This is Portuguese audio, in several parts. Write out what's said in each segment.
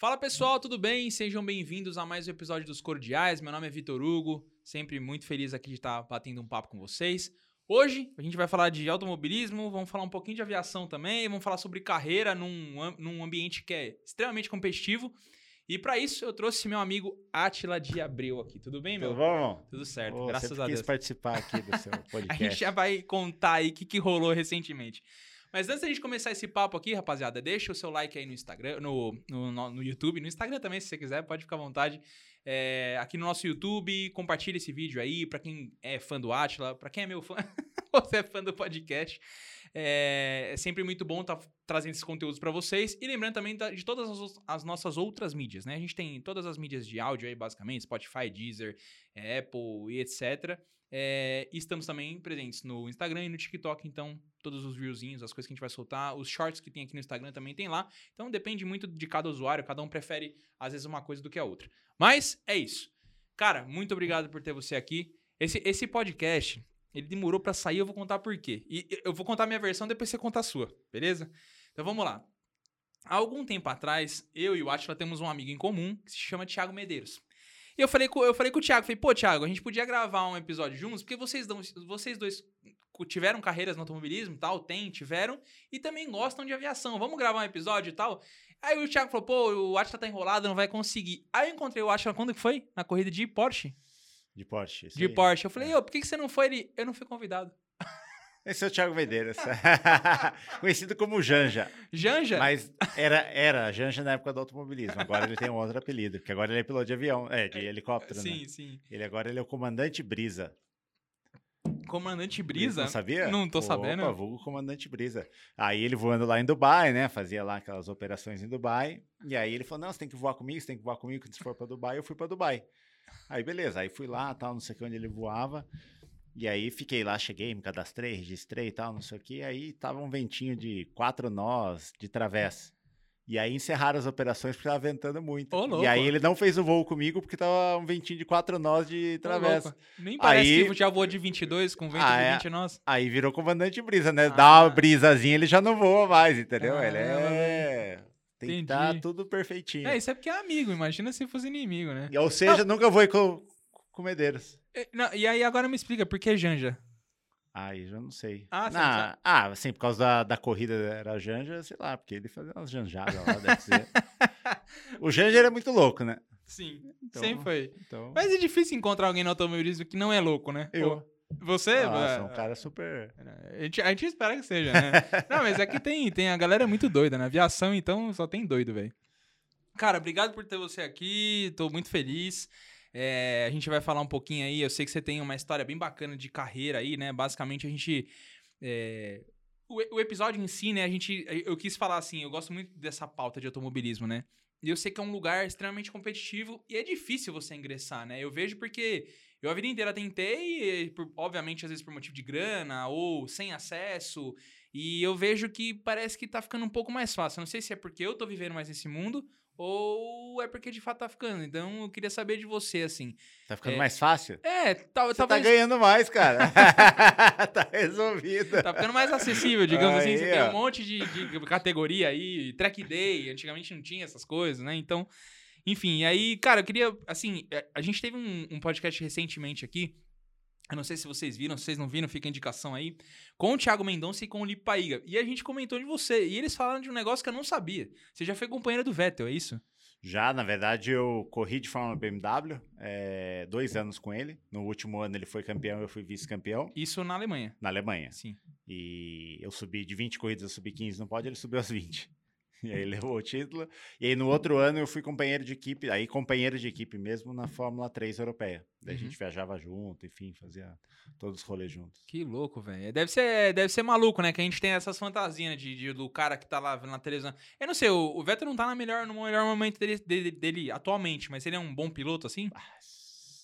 Fala pessoal, tudo bem? Sejam bem-vindos a mais um episódio dos Cordiais. Meu nome é Vitor Hugo, sempre muito feliz aqui de estar batendo um papo com vocês. Hoje a gente vai falar de automobilismo, vamos falar um pouquinho de aviação também, vamos falar sobre carreira num, num ambiente que é extremamente competitivo. E para isso eu trouxe meu amigo Atila de Abreu aqui. Tudo bem, meu? Tudo bom? Tudo certo, Pô, graças a quis Deus. participar aqui do seu A podcast. gente já vai contar aí o que, que rolou recentemente. Mas antes da gente começar esse papo aqui, rapaziada, deixa o seu like aí no Instagram, no, no, no- YouTube, no Instagram também, se você quiser, pode ficar à vontade. É, aqui no nosso YouTube, compartilha esse vídeo aí, pra quem é fã do Atila, pra quem é meu fã, você é fã do podcast. É, é sempre muito bom estar trazendo esses conteúdos pra vocês. E lembrando também da- de todas as, as nossas outras mídias, né? A gente tem todas as mídias de áudio aí, basicamente, Spotify, Deezer, é, Apple e etc. É, estamos também presentes no Instagram e no TikTok, então todos os reelzinhos, as coisas que a gente vai soltar, os shorts que tem aqui no Instagram também tem lá. Então depende muito de cada usuário, cada um prefere às vezes uma coisa do que a outra. Mas é isso. Cara, muito obrigado por ter você aqui. Esse, esse podcast, ele demorou pra sair, eu vou contar por quê. E eu vou contar a minha versão, depois você conta a sua, beleza? Então vamos lá. Há algum tempo atrás, eu e o Atila temos um amigo em comum que se chama Thiago Medeiros. E eu falei com, eu falei com o Thiago, falei, pô, Thiago, a gente podia gravar um episódio juntos, porque vocês, dão, vocês dois tiveram carreiras no automobilismo tal, tem, tiveram, e também gostam de aviação. Vamos gravar um episódio e tal? Aí o Thiago falou, pô, o Atila tá enrolado, não vai conseguir. Aí eu encontrei o Atila, quando que foi? Na corrida de Porsche. De Porsche. De aí. Porsche. Eu falei, ô, por que, que você não foi? Ele, eu não fui convidado. Esse é o Thiago Medeiros. Conhecido como Janja. Janja? Mas era, era Janja na época do automobilismo. Agora ele tem um outro apelido, porque agora ele é piloto de avião, é, de helicóptero, sim, né? sim. Ele agora ele é o comandante Brisa. Comandante Brisa? Não sabia? Não tô Opa, sabendo. vulgo comandante Brisa. Aí ele voando lá em Dubai, né? Fazia lá aquelas operações em Dubai. E aí ele falou: não, você tem que voar comigo, você tem que voar comigo quando você for pra Dubai. Eu fui pra Dubai. Aí beleza, aí fui lá, tal, não sei onde ele voava. E aí fiquei lá, cheguei, me cadastrei, registrei e tal, não sei o que. Aí tava um ventinho de quatro nós de travessa. E aí encerraram as operações porque tava ventando muito. Ô, e aí ele não fez o voo comigo porque tava um ventinho de quatro nós de travessa. louco. Nem parece Aí- que já voou de 22 com vento Ah, de é. 20 nós. Aí virou comandante brisa, né? Ah. Dá uma brisazinha, ele já não voa mais, entendeu? ele Caramba, é. Tem que estar Entendi. tudo perfeitinho. É, isso é porque é amigo, imagina se fosse inimigo, né? Ou seja, nunca voei com, com Medeiros. É, não, e aí agora me explica, por que Janja? Ai, já não sei. Ah, Na- sabe. ah, assim, por causa da, da corrida era Janja, sei lá, porque ele fazia umas janjadas lá, deve ser. o Janja era muito louco, né? Sim, Então- sempre foi. Então, Mas é difícil encontrar alguém no automobilismo que não é louco, né? eu. Você? Nossa, é, um cara super. a, gente, a gente espera que seja, né? não, mas aqui tem, tem a galera muito doida, na aviação, então só tem doido, velho. Cara, obrigado por ter você aqui, tô muito feliz. É, a gente vai falar um pouquinho aí, eu sei que você tem uma história bem bacana de carreira aí, né? Basicamente a gente... é, o, o episódio em si, né, a gente... Eu quis falar assim, eu gosto muito dessa pauta de automobilismo, né? E eu sei que é um lugar extremamente competitivo e é difícil você ingressar, né? Eu vejo porque eu a vida inteira tentei, e por- obviamente, às vezes por motivo de grana ou sem acesso, e eu vejo que parece que tá ficando um pouco mais fácil. Não sei se é porque eu tô vivendo mais nesse mundo ou é porque de fato tá ficando. Então eu queria saber de você, assim. Tá ficando É. mais fácil? É, tal, Você tá talvez. ganhando mais, cara. tá resolvido. Tá ficando mais acessível, digamos assim. Você Aí, tem ó. um monte de, de categoria aí, track day, antigamente não tinha essas coisas, né? Então, enfim, e aí, cara, eu queria, assim, é, a gente teve um, um podcast recentemente aqui, eu não sei se vocês viram, se vocês não viram, fica a indicação aí, com o Thiago Mendonça e com o Lipe Paiga. E a gente comentou de você, e eles falaram de um negócio que eu não sabia. Você já foi companheiro do Vettel, é isso? Já, na verdade, eu corri de Fórmula BMW, é, dois anos com ele. No último ano ele foi campeão, eu fui vice-campeão Isso na Alemanha. na Alemanha. Sim. E eu subi de 20 corridas, eu subi 15 no pódio, ele subiu às 20. E aí levou o título. E aí no outro ano eu fui companheiro de equipe, aí companheiro de equipe mesmo na Fórmula 3 europeia. Daí Uhum. a gente viajava junto, enfim, fazia todos os rolês juntos. Que louco, velho. Deve ser, deve ser maluco, né? Que a gente tem essas fantasias de, de- do cara que tá lá na televisão. Eu não sei, o, o Vettel não tá na melhor, no melhor momento dele, dele, dele atualmente, mas ele é um bom piloto, assim? Ah,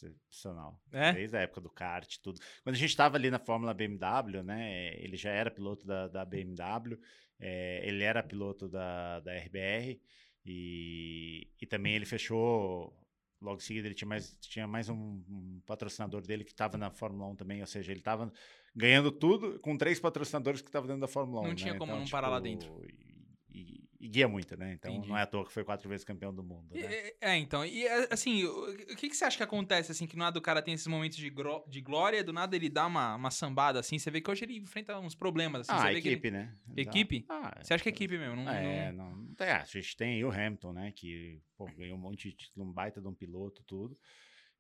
excepcional. É? Desde a época do kart, tudo. Quando a gente estava ali na Fórmula BMW, né? Ele já era piloto da, da BMW, é, ele era piloto da, da RBR e, e também ele fechou. Logo em seguida, ele tinha mais, tinha mais um, um patrocinador dele que estava na Fórmula 1 também, ou seja, ele estava ganhando tudo com três patrocinadores que estavam dentro da Fórmula 1. Não tinha né? como não parar lá dentro. E, guia muito, né? Então Entendi. não é à toa que foi quatro vezes campeão do mundo. Né? É, é, então, e é, assim, o, o que, que você acha que acontece, assim, que do nada o cara tem esses momentos de, de glória, do nada ele dá uma, uma sambada, assim, você vê que hoje ele enfrenta uns problemas, assim, ah, que ele- equipe, né? Equipe? ah, Você acha que é equipe mesmo? Não, É, não- não, não tem. A gente tem o Hamilton, né? Que pô, ganhou um monte de título, um baita de um piloto, tudo.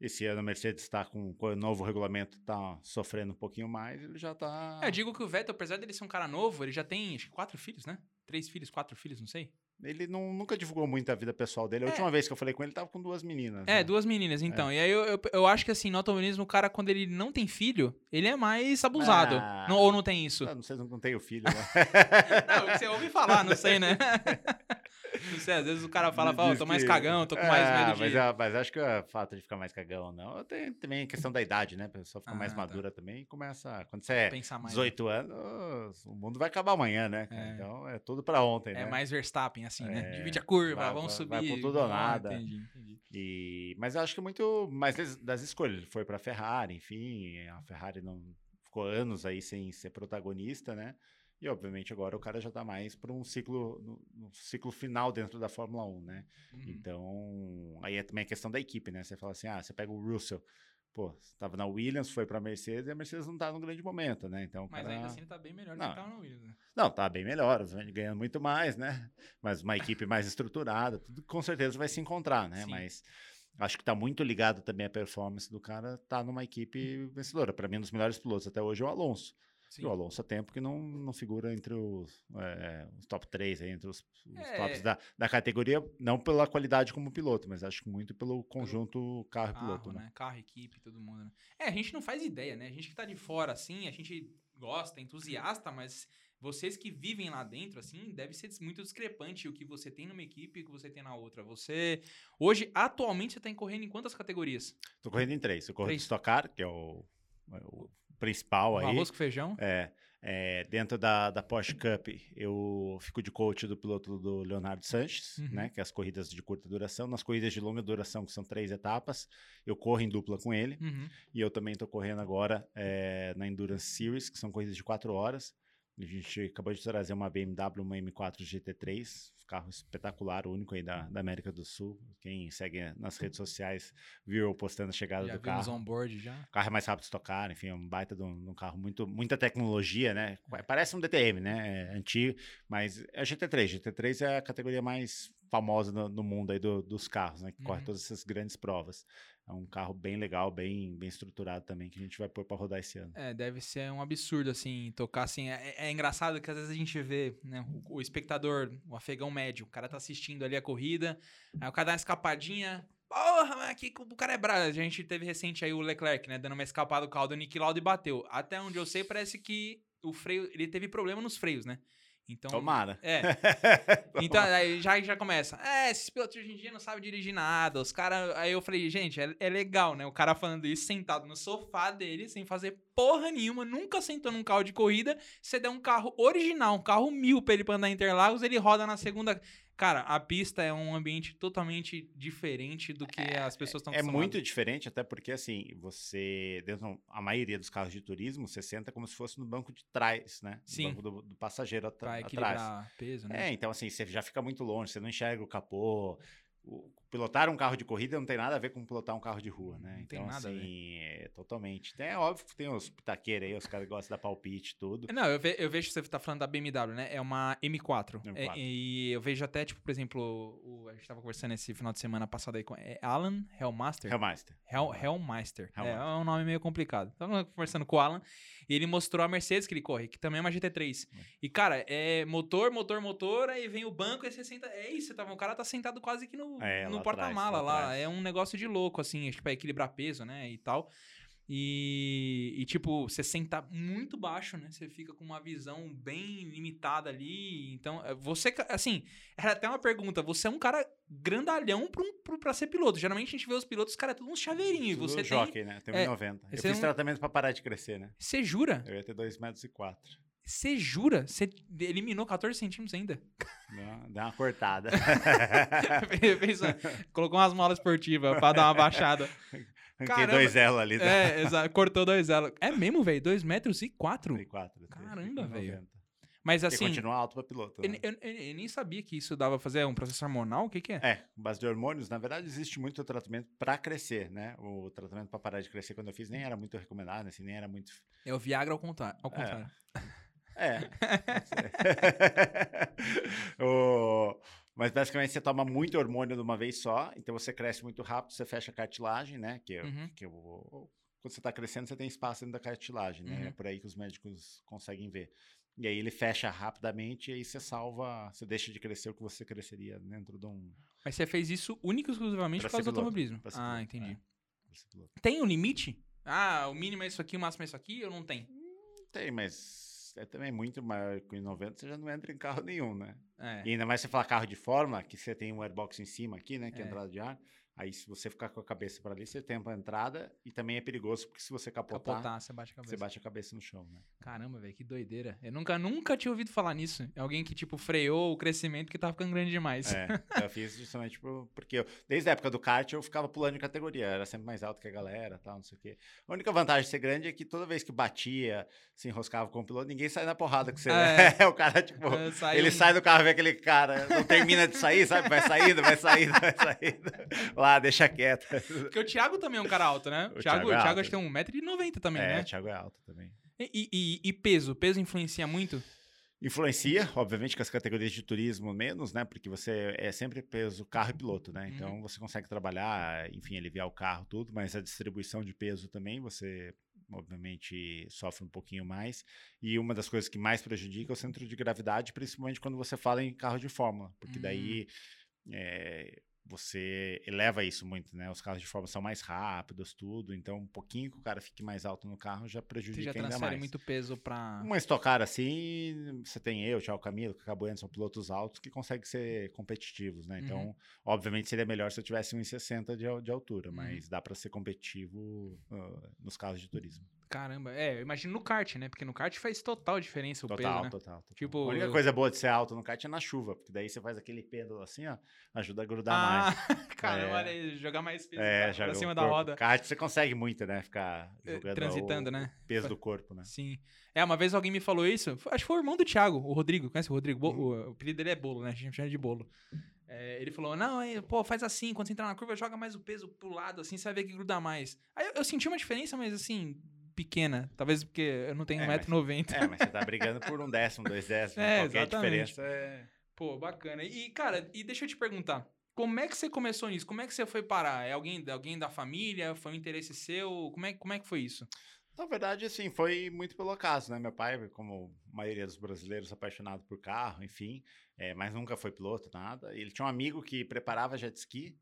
Esse ano a Mercedes está com, com o novo regulamento, tá sofrendo um pouquinho mais, ele já tá. É, eu digo que o Vettel, apesar dele ser um cara novo, ele já tem, acho que quatro filhos, né? Três filhos, quatro filhos, não sei. Ele não, nunca divulgou muito a vida pessoal dele. A É. última vez que eu falei com ele, ele tava com duas meninas. É, né? duas meninas, então. E aí eu, eu, eu acho que, assim, no automobilismo, o cara, quando ele não tem filho, ele é mais abusado. Ah. Não- ou não tem isso? Ah, não sei, não tenho filho, né? Não, você ouve falar, não sei, né? Não sei, às vezes o cara fala, fala, "Ó, Diz tô mais cagão, tô com mais Ah, medo de... Mas, é- mas acho que o fato de ficar mais cagão, não. Tem também a questão da idade, né? A pessoa fica mais Ah, tá. madura também e começa. Quando você é pensar mais. 18 anos, o mundo vai acabar amanhã, né? É. Então é tudo pra ontem, É né? mais Verstappen, assim, né? É, Divide a curva, vai- vamos vai- subir. vai por tudo ou Ah, nada. Entendi, entendi. E, mas eu acho que muito mais das, das escolhas. Ele foi pra Ferrari, enfim. A Ferrari não ficou anos aí sem ser protagonista, né? E obviamente agora o cara já tá mais para um ciclo, no, no ciclo final dentro da Fórmula 1, né? Uhum. Então, aí é também a questão da equipe, né? Você fala assim, ah, você pega o Russell, pô, estava na Williams, foi pra Mercedes e a Mercedes não tá num grande momento, né? Então, Mas cara- ainda assim ele tá bem melhor do Não. que tava no Williams, né? Não, tá bem melhor, ganhando muito mais, né? Mas uma equipe mais estruturada, tudo com certeza vai se encontrar, né? Sim. Mas acho que tá muito ligado também a performance do cara tá numa equipe vencedora. Para mim, um dos melhores pilotos até hoje é o Alonso. Sim. E o Alonso há tempo que não, não figura entre os, é, os top 3, aí, entre os, os É. tops da, da categoria, não pela qualidade como piloto, mas acho que muito pelo conjunto carro e Carro, piloto, né? né? Carro, equipe, todo mundo, né? É, a gente não faz ideia, né? A gente que tá de fora, assim, a gente gosta, é entusiasta, mas vocês que vivem lá dentro, assim, deve ser muito discrepante o que você tem numa equipe e o que você tem na outra. Você, hoje, atualmente, você tá correndo em quantas categorias? Tô correndo em três. Eu corro Três. de Stock Car, que é o, é o principal O aí. arroz com feijão? É, é, dentro da, da Porsche Cup, eu fico de coach do piloto do Leonardo Sanches, Uhum. né? Que é as corridas de curta duração. Nas corridas de longa duração, que são três etapas, eu corro em dupla com ele. Uhum. E eu também estou correndo agora é, na Endurance Series, que são corridas de quatro horas. A gente acabou de trazer uma BMW, uma M4 GT3, carro espetacular, único aí da, da América do Sul. Quem segue nas redes sociais viu eu postando a chegada Já do carro. on-board já. O carro é mais rápido de tocar, enfim, é um baita de um, de um carro, muito, muita tecnologia, né? Parece um DTM, né? É antigo, mas é GT3. GT3 é a categoria mais famosa no, no mundo aí do- dos carros, né? Que corre Uhum. todas essas grandes provas. É um carro bem legal, bem, bem estruturado também, que a gente vai pôr para rodar esse ano. É, deve ser um absurdo, assim, tocar assim. É, é engraçado que às vezes a gente vê, né, o, o espectador, o afegão médio, o cara tá assistindo ali a corrida, aí o cara dá uma escapadinha. Porra, mas aqui o cara é bravo. A gente teve recente aí o Leclerc, né, dando uma escapada do carro do Nick Lauda e bateu. Até onde eu sei, parece que o freio, ele teve problema nos freios, né? Então, Tomara. É. Então, aí já, já começa. É, esses pilotos hoje em dia não sabem dirigir nada. Os caras. Aí eu falei, gente, é, é legal, né? O cara falando isso sentado no sofá dele, sem fazer porra nenhuma, nunca sentou num carro de corrida. Você der um carro original, um carro mil pra ele pra andar em Interlagos, ele roda na segunda. Cara, a pista é um ambiente totalmente diferente do que as pessoas estão É muito diferente, até porque, assim, você, dentro, a maioria dos carros de turismo, você senta como se fosse no banco de trás, né? Sim. No banco do, do passageiro at Pra atrás. peso, né? É, então assim, você já fica muito longe, você não enxerga o capô. O- pilotar um carro de corrida não tem nada a ver com pilotar um carro de rua, né? Não Então, tem nada a ver. assim, é, totalmente. É óbvio que tem os pitaqueiros aí, os caras que gostam da palpite e tudo. Não, eu, ve- eu vejo que você tá falando da BMW, né? É uma M4. M4. É, e eu vejo até, tipo, por exemplo, o, a gente tava conversando esse final de semana passado aí com é Alan Hellmaster. Hellmeister. Hell, Hellmeister. É, Hellmeister. é um nome meio complicado. Tava conversando com o Alan e ele mostrou a Mercedes que ele corre, que também é uma GT3. E, cara, é motor, motor, motor, aí vem o banco e você senta. É isso, tá, o cara tá sentado quase que no, É, no lá porta-mala lá atrás. É um negócio de louco, assim, acho que pra equilibrar peso, né? E tal. E, e, tipo, você senta muito baixo, né? Você fica com uma visão bem limitada ali. Então, é, você, assim, era até uma pergunta. Você é um cara grandalhão pra, um, pra ser piloto. Geralmente a gente vê os pilotos, os caras é tudo uns chaveirinhos. Você tem. jockey, né? Tem é, 1,90. Eu você fiz não- tratamento pra parar de crescer, né? Você jura? Eu ia ter 2 metros e 4. Você jura? Você eliminou 14 centímetros ainda? Deu uma, cortada. Uma- colocou umas molas esportivas pra dar uma baixada. Caramba. dois ela ali. né? É, exato. Cortou dois elas. É mesmo, velho? 2 metros e 4? 4. Caramba, velho. Mas assim, continuar alto para piloto. eu, né? eu- eu- eu nem sabia que isso dava pra fazer um processo hormonal. O que que é? É, base de hormônios, na verdade, existe muito tratamento para crescer, né? O tratamento para parar de crescer, quando eu fiz, nem era muito recomendado, assim, nem era muito. É o Viagra ao contrário. Ao contrário. É. O- Mas basicamente você toma muito hormônio de uma vez só, então você cresce muito rápido, você fecha a cartilagem, né? Que, é- Uhum. que o- quando você está crescendo, você tem espaço dentro da cartilagem, né? Uhum. É por aí que os médicos conseguem ver. E aí ele fecha rapidamente e aí você salva, você deixa de crescer o que você cresceria dentro de um. Mas você fez isso único e exclusivamente Pra por causa do automobilismo. Ah, entendi. é. Tem um limite? Ah, o mínimo é isso aqui, o máximo é isso aqui, ou não tem? Tem, mas é também muito maior que o 90, você já não entra em carro nenhum, né? É. E ainda mais você falar carro de fórmula, que você tem um airbox em cima aqui, né? Que é, É. entrada de ar. Aí, se você ficar com a cabeça para ali, você tem a entrada e também é perigoso, porque se você capotar, Capotar, você bate a cabeça. você bate a cabeça no chão, né? Caramba, velho, que doideira. Eu nunca, nunca tinha ouvido falar nisso. É Alguém que, tipo, freou o crescimento porque tava ficando grande demais. É, eu fiz justamente por- porque eu, desde a época do kart eu ficava pulando de categoria, era sempre mais alto que a galera, tal, não sei o quê. A única vantagem de ser grande é que toda vez que batia, se enroscava com o piloto, ninguém sai na porrada com você. É. né? o cara, tipo, É, sai ele um- sai do carro, vê aquele cara, não termina de sair, sabe? Vai saindo, vai saindo, vai saindo. Lá, deixa quieto. Porque o Thiago também é um cara alto, né? O Thiago, Thiago o é Thiago acho que tem 1,90m também, é, né? o Thiago é alto também. E, e- e peso? Peso influencia muito? Influencia, obviamente, com as categorias de turismo menos, né? Porque você é sempre peso carro e piloto, né? Uhum. Então você consegue trabalhar, enfim, aliviar o carro, tudo, mas a distribuição de peso também você, obviamente, sofre um pouquinho mais. E uma das coisas que mais prejudica é o centro de gravidade, principalmente quando você fala em carro de fórmula, porque Hum. daí é, você eleva isso muito, né? Os carros de fórmula são mais rápidos, tudo, então um pouquinho que o cara fique mais alto no carro já prejudica já ainda transfere mais. muito peso pra... Uma estocar assim, você tem eu, Thiago Camilo, que acabou são pilotos altos que conseguem ser competitivos, né? Então, Uhum. obviamente seria melhor se eu tivesse 1,60 de, de altura, Uhum. mas dá para ser competitivo ah, nos carros de turismo. Caramba, é, eu imagino no kart, né? Porque no kart faz total diferença o Total, peso, né? total, total. Tipo, a única eu- coisa boa de ser alto no kart é na chuva, porque daí você faz aquele pêndulo assim, ó, ajuda a grudar Ah, mais. caramba, É. olha aí, jogar mais peso É, pra, joga pra cima da roda. Kart você consegue muito, né? Ficar Eh, jogando transitando, o, né? peso do corpo, né? Sim. É, uma vez alguém me falou isso, acho que foi o irmão do Thiago, o Rodrigo, conhece o Rodrigo? Bo- o, o apelido dele é Bolo, né? A gente chama de Bolo. É, ele falou, não, é, pô, faz assim, quando você entrar na curva, joga mais o peso pro lado, assim, você vai ver que gruda mais. Aí eu, eu senti uma diferença, mas assim, pequena. Talvez porque eu não tenho É, 1,90m. É, mas você tá brigando por um décimo, dois décimos. É, qualquer exatamente. diferença é. Pô, bacana. E, cara, e deixa eu te perguntar. Como é que você começou nisso? Como é que você foi parar? É alguém, alguém da família? Foi um interesse seu? Como é, como é que foi isso? Na verdade, assim, foi muito pelo acaso, né? Meu pai, como a maioria dos brasileiros, apaixonado por carro, enfim, é, mas nunca foi piloto, nada. Ele tinha um amigo que preparava jet ski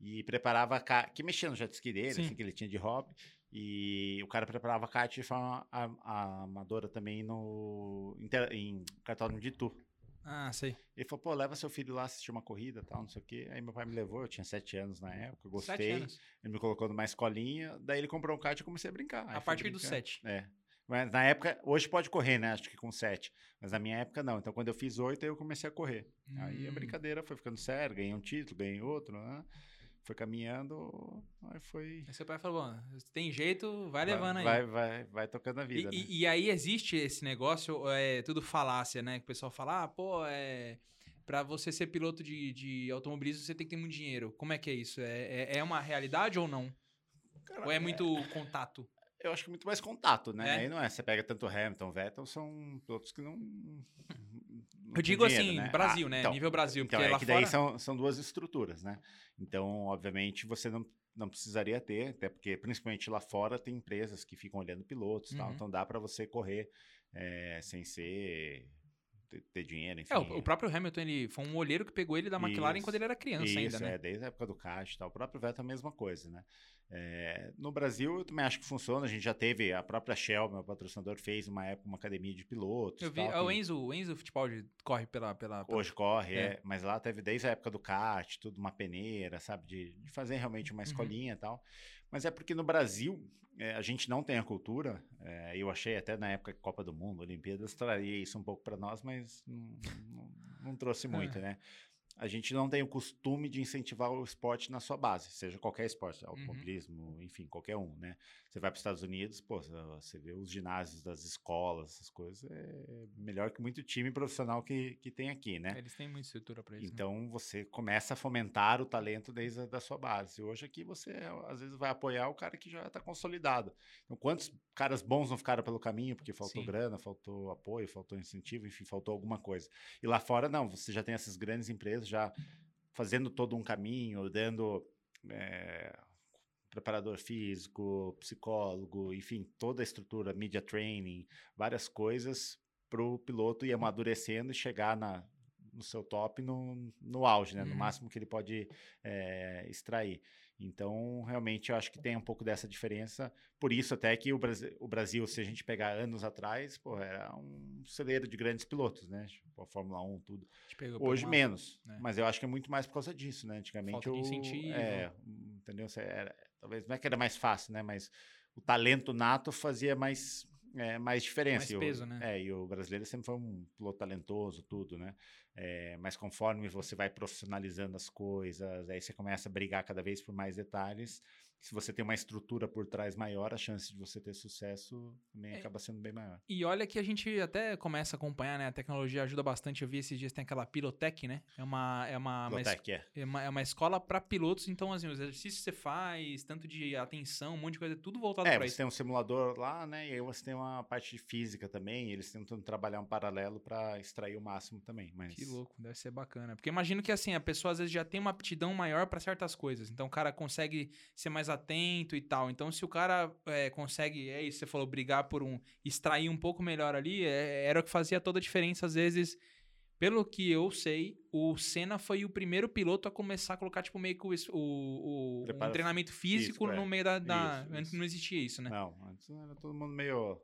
e preparava, que mexia no jet ski dele, Sim. assim, que ele tinha de hobby. E o cara preparava kart de forma a- a- amadora também no, te- em cartódromo de Itu. Ah, sei. Ele falou, pô, leva seu filho lá assistir uma corrida tal, não sei o quê. Aí meu pai me levou, eu tinha sete anos na época, eu Sete gostei. anos. Ele me colocou numa escolinha, daí ele comprou um kart e eu comecei a brincar. Aí A partir dos sete. É. Mas na época, hoje pode correr, né? Acho que com sete. Mas na minha época não. Então quando eu fiz oito, aí eu comecei a correr. Aí a Hum. brincadeira foi ficando séria, ganhei um título, ganhei outro, né? Foi caminhando, aí foi. Aí seu pai falou, bom, tem jeito, vai levando aí. Vai, vai, vai tocando a E, vida. né? e- e aí existe esse negócio, é tudo falácia, né? Que o pessoal fala, ah, pô, é. Pra você ser piloto de, de automobilismo, você tem que ter muito dinheiro. Como é que é isso? É, é, é uma realidade ou não? Cara, Ou é muito contato? Eu acho que muito mais contato, né? É? Aí não é. Você pega tanto Hamilton, Vettel, são pilotos que não. não Eu digo dinheiro, assim, né? Brasil, Ah, né? então, Nível Brasil. Então, porque é que daí fora... são, são duas estruturas, né? Então, obviamente, você não, não precisaria ter, até porque, principalmente lá fora, tem empresas que ficam olhando pilotos e tal, Uhum. então dá para você correr eh, sem ser. Ter, ter dinheiro, enfim. É, o, o próprio Hamilton, ele foi um olheiro que pegou ele da McLaren Isso. quando ele era criança Isso, ainda, né? é, desde a época do kart e tal. O próprio Vettel é a mesma coisa, né? É, no Brasil, eu também acho que funciona. A gente já teve, a própria Shell, meu patrocinador, fez uma época uma academia de pilotos. Eu vi, tal, ah, o Enzo, o Enzo Fittipaldi corre pela... pela, pela- Hoje corre, É. é. mas lá teve desde a época do kart, tudo uma peneira, sabe? De, de fazer realmente uma Uhum. escolinha e tal. Mas é porque no Brasil é, a gente não tem a cultura. é, eu achei até na época Copa do Mundo, Olimpíadas, traria isso um pouco para nós, mas não, não- não trouxe muito, É. né? a gente não tem o costume de incentivar o esporte na sua base, seja qualquer esporte, automobilismo, uhum. enfim, qualquer um, né? Você vai para os Estados Unidos, pô, você vê os ginásios das escolas, essas coisas, é melhor que muito time profissional que, que tem aqui, né? Eles têm muita estrutura para isso. Né? Então, né? você começa a fomentar o talento desde a da sua base. Hoje aqui você, às vezes, vai apoiar o cara que já está consolidado. Então, quantos caras bons não ficaram pelo caminho porque faltou Sim. grana, faltou apoio, faltou incentivo, enfim, faltou alguma coisa. E lá fora, não, você já tem essas grandes empresas já fazendo todo um caminho, dando é, preparador físico, psicólogo, enfim, toda a estrutura, media training, várias coisas para o piloto ir amadurecendo e chegar na, no seu top no, no auge, né? no uhum. máximo que ele pode é, extrair. Então, realmente, eu acho que tem um pouco dessa diferença. Por isso, até que o Brasil, o Brasil se a gente pegar anos atrás, pô, era um celeiro de grandes pilotos, né? Tipo, a Fórmula 1, tudo. Hoje, menos. Né? Mas eu acho que é muito mais por causa disso, né? Antigamente, Falta de incentivo. É, entendeu? Era, talvez não é que era mais fácil, né? Mas o talento nato fazia mais é, mais diferença. Mais peso, né? É, e o brasileiro sempre foi um piloto talentoso, tudo, né? É, mas conforme você vai profissionalizando as coisas, aí você começa a brigar cada vez por mais detalhes se você tem uma estrutura por trás maior, a chance de você ter sucesso também é. acaba sendo bem maior. E olha que a gente até começa a acompanhar, né? A tecnologia ajuda bastante. Eu vi esses dias tem aquela Pilotec, né? É uma é uma, Pilotec, uma, é. é. uma, é uma escola para pilotos, então assim, os exercícios que você faz, tanto de atenção, um monte de coisa, tudo voltado é, para isso. É, você tem um simulador lá, né? E aí você tem uma parte de física também, eles tentam trabalhar um paralelo para extrair o máximo também, mas Que louco, deve ser bacana. Porque imagino que assim, a pessoa às vezes já tem uma aptidão maior para certas coisas. Então o cara consegue ser mais atento e tal. Então, se o cara é, consegue, é isso, você falou, brigar por um, extrair um pouco melhor ali, é, era o que fazia toda a diferença. Às vezes, pelo que eu sei, o Senna foi o primeiro piloto a começar a colocar, tipo, meio que o, o, o um treinamento físico, físico no é. meio da. da isso, antes isso. não existia isso, né? Não, antes era todo mundo meio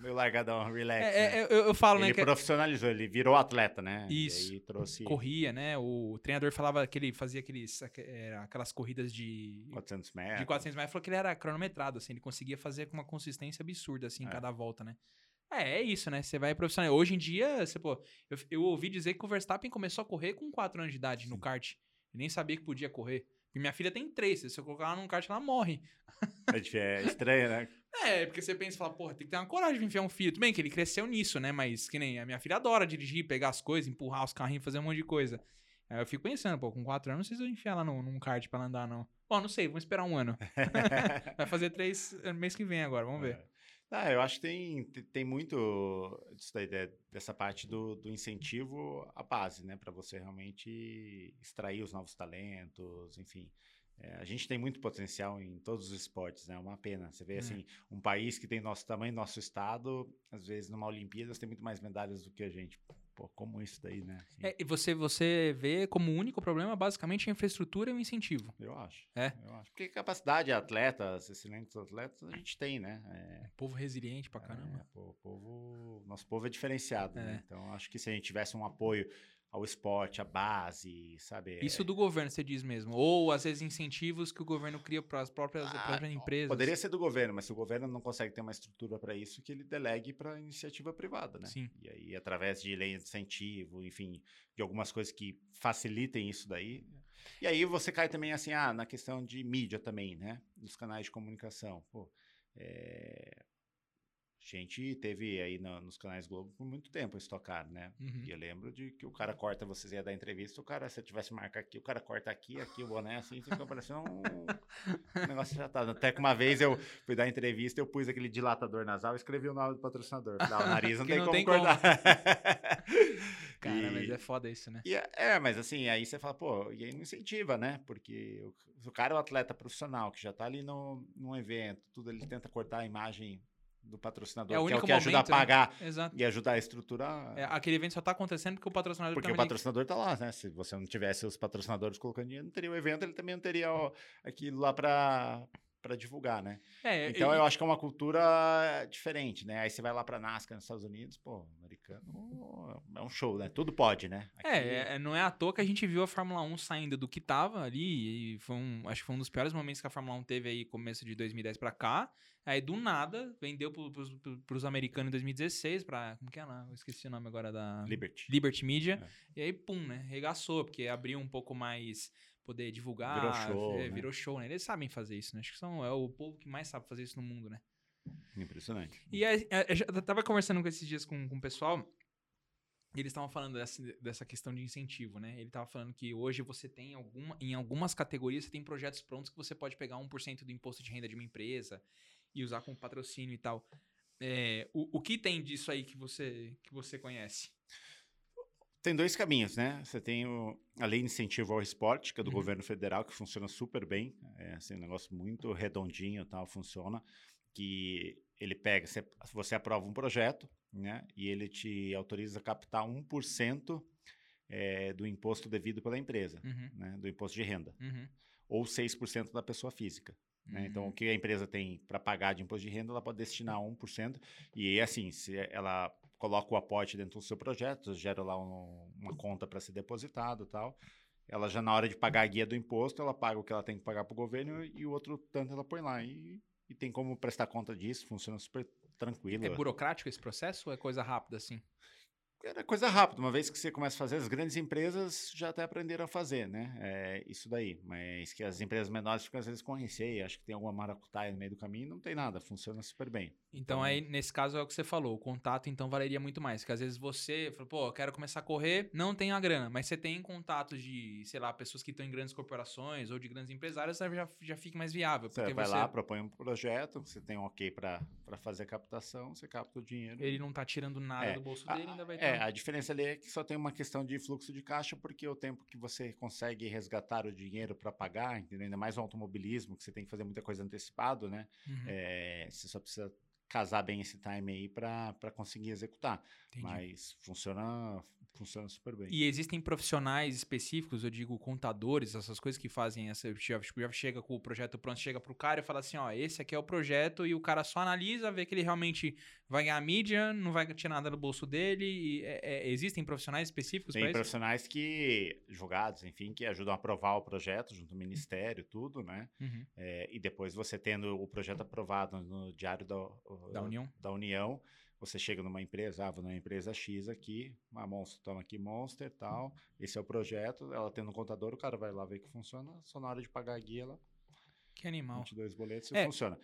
Meio largadão, relax. É, né? é, eu, eu, falo, ele né? Ele profissionalizou, ele virou atleta, né? Isso. E trouxe... Corria, né? O treinador falava que ele fazia aqueles, aquelas corridas de... 400 metros. De 400 metros. Falou que ele era cronometrado, assim. Ele conseguia fazer com uma consistência absurda, assim, em é. cada volta, né? É, é isso, né? Você vai profissional. Hoje em dia, você, pô, eu, eu ouvi dizer que o Verstappen começou a correr com 4 anos de idade Sim. no kart. Ele nem sabia que podia correr. E minha filha tem 3. Se eu colocar ela num kart, ela morre. É, é estranho, né? É, porque você pensa e fala, porra, tem que ter uma coragem de enfiar um filho. Tudo bem que ele cresceu nisso, né? Mas que nem a minha filha adora dirigir, pegar as coisas, empurrar os carrinhos, fazer um monte de coisa. Aí eu fico pensando, pô, com quatro anos não sei se eu enfiar ela num, num kart pra ela andar, não. Bom, não sei, vamos esperar um ano. Vai fazer três eh, mês que vem agora, vamos ver. É. Ah, eu acho que tem, tem muito dessa parte do, do incentivo à base, né? Para você realmente extrair os novos talentos, enfim. É, a gente tem muito potencial em todos os esportes, né? É uma pena. Você vê, é. assim, um país que tem nosso tamanho, nosso estado, às vezes numa Olimpíadas tem muito mais medalhas do que a gente. Pô, como isso daí, né? Assim, é, e você, você vê como o único problema, basicamente, a infraestrutura e o incentivo. Eu acho. É? Eu acho. Porque capacidade de atletas, excelentes atletas, a gente tem, né? É, povo resiliente pra caramba. É, pô, povo, nosso povo é diferenciado, né? É. Então, acho que se a gente tivesse um apoio ao esporte, à base, sabe? Isso do governo, você diz mesmo. Ou, às vezes, incentivos que o governo cria para as próprias, ah, próprias empresas. Poderia ser do governo, mas se o governo não consegue ter uma estrutura para isso, que ele delegue para a iniciativa privada, né? Sim. E aí, através de lei de incentivo, enfim, de algumas coisas que facilitem isso daí. E aí você cai também, assim, ah, na questão de mídia também, né? Dos canais de comunicação. Pô, é, gente teve aí no, nos canais Globo por muito tempo estocar, né? Uhum. E eu lembro de que o cara corta, vocês ia dar entrevista, o cara, se eu tivesse marca aqui, o cara corta aqui, aqui o boné, assim, fica parecendo um, um negócio já tá. Até que uma vez eu fui dar entrevista, eu pus aquele dilatador nasal e escrevi o nome do patrocinador. Não, o nariz não tem não como tem cortar. Cara, e, mas é foda isso, né? É, é, mas assim, aí você fala, pô, e aí não incentiva, né? Porque o, o cara é um atleta profissional que já tá ali no, num evento, tudo, ele tenta cortar a imagem do patrocinador, é o que é o que momento, ajuda a né? pagar né? e ajudar a estruturar. É, aquele evento só está acontecendo porque o patrocinador Porque tá o patrocinador está lá, né? Se você não tivesse os patrocinadores colocando dinheiro, não teria o evento, ele também não teria ó, aquilo lá para para divulgar, né? É, Então e- eu acho que é uma cultura diferente, né? Aí você vai lá para NASCAR nos Estados Unidos, pô, americano é um show, né? Tudo pode, né? Aqui- É, é, não é à toa que a gente viu a Fórmula 1 saindo do que tava ali, e foi um, acho que foi um dos piores momentos que a Fórmula 1 teve aí, começo de 2010 pra cá. Aí, do nada, vendeu pros- pros americanos em 2016 pra, como que é lá? Eu esqueci o nome agora da... Liberty. Liberty Media. É. E aí, pum, né? Regaçou, porque abriu um pouco mais poder divulgar. Virou show, é, né? virou show, né? Eles sabem fazer isso, né? Acho que são, é o povo que mais sabe fazer isso no mundo, né? Impressionante. E aí, é, eu já tava conversando com esses dias com, com o pessoal, e eles estavam falando dessa, dessa questão de incentivo, né? Ele tava falando que hoje você tem alguma, em algumas categorias, você tem projetos prontos que você pode pegar 1% do imposto de renda de uma empresa e usar como patrocínio e tal. É, o, o que tem disso aí que você, que você conhece? Tem dois caminhos, né? Você tem o, a lei de incentivo ao esporte, que é do Uhum. governo federal, que funciona super bem. É assim, um negócio muito redondinho e tal, funciona. Que ele pega, você, você aprova um projeto, né? E ele te autoriza a captar 1% é, do imposto devido pela empresa, Uhum, né? Do imposto de renda. uhum, Ou 6% da pessoa física. Né? Então, uhum. o que a empresa tem para pagar de imposto de renda, ela pode destinar 1%. E assim, se ela coloca o aporte dentro do seu projeto, gera lá um- uma conta para ser depositado e tal. Ela já na hora de pagar a guia do imposto, ela paga o que ela tem que pagar para o governo e o outro tanto ela põe lá. E, e tem como prestar conta disso, funciona super tranquilo. É burocrático esse processo ou é coisa rápida assim? Era coisa rápida, uma vez que você começa a fazer, as grandes empresas já até aprenderam a fazer, né? É, isso daí. Mas que as empresas menores ficam às vezes com receio, acho que tem alguma maracutaia no meio do caminho, não tem nada, funciona super bem. Então, Então- aí, nesse caso, é o que você falou. O contato, então, valeria muito mais. Porque às vezes você fala, pô, eu quero começar a correr, não tenho a grana. Mas você tem contatos de, sei lá, pessoas que estão em grandes corporações ou de grandes empresários, já, já fica mais viável. Você vai você, lá, propõe um projeto, você tem um ok para fazer a captação, você capta o dinheiro. ele não tá tirando nada É, do bolso dele, ainda vai É, a diferença ali é que só tem uma questão de fluxo de caixa, porque o tempo que você consegue resgatar o dinheiro para pagar, entendeu? ainda mais no automobilismo, que você tem que fazer muita coisa antecipado, né? Uhum, É, você só precisa casar bem esse time aí para conseguir executar. entendi. Mas funciona, funciona super bem. E existem profissionais específicos, eu digo contadores, essas coisas que fazem essa. Já, já chega com o projeto pronto, chega pro cara e fala assim: ó, esse aqui é o projeto, e o cara só analisa, vê que ele realmente vai ganhar mídia, não vai tirar nada do bolso dele. É- é- existem profissionais específicos Tem para isso? profissionais que, advogados, enfim, que ajudam a aprovar o projeto junto ao ministério, tudo, né? Uhum. É, e depois você tendo o projeto aprovado no Diário da, o- Da União? da União, você chega numa empresa, ah, vou numa empresa X aqui, uma Monster, toma aqui Monster tal, esse é o projeto, ela tendo um contador, o cara vai lá ver que funciona, só na hora de pagar a guia, ela Que animal. 22 boletos e É. funciona.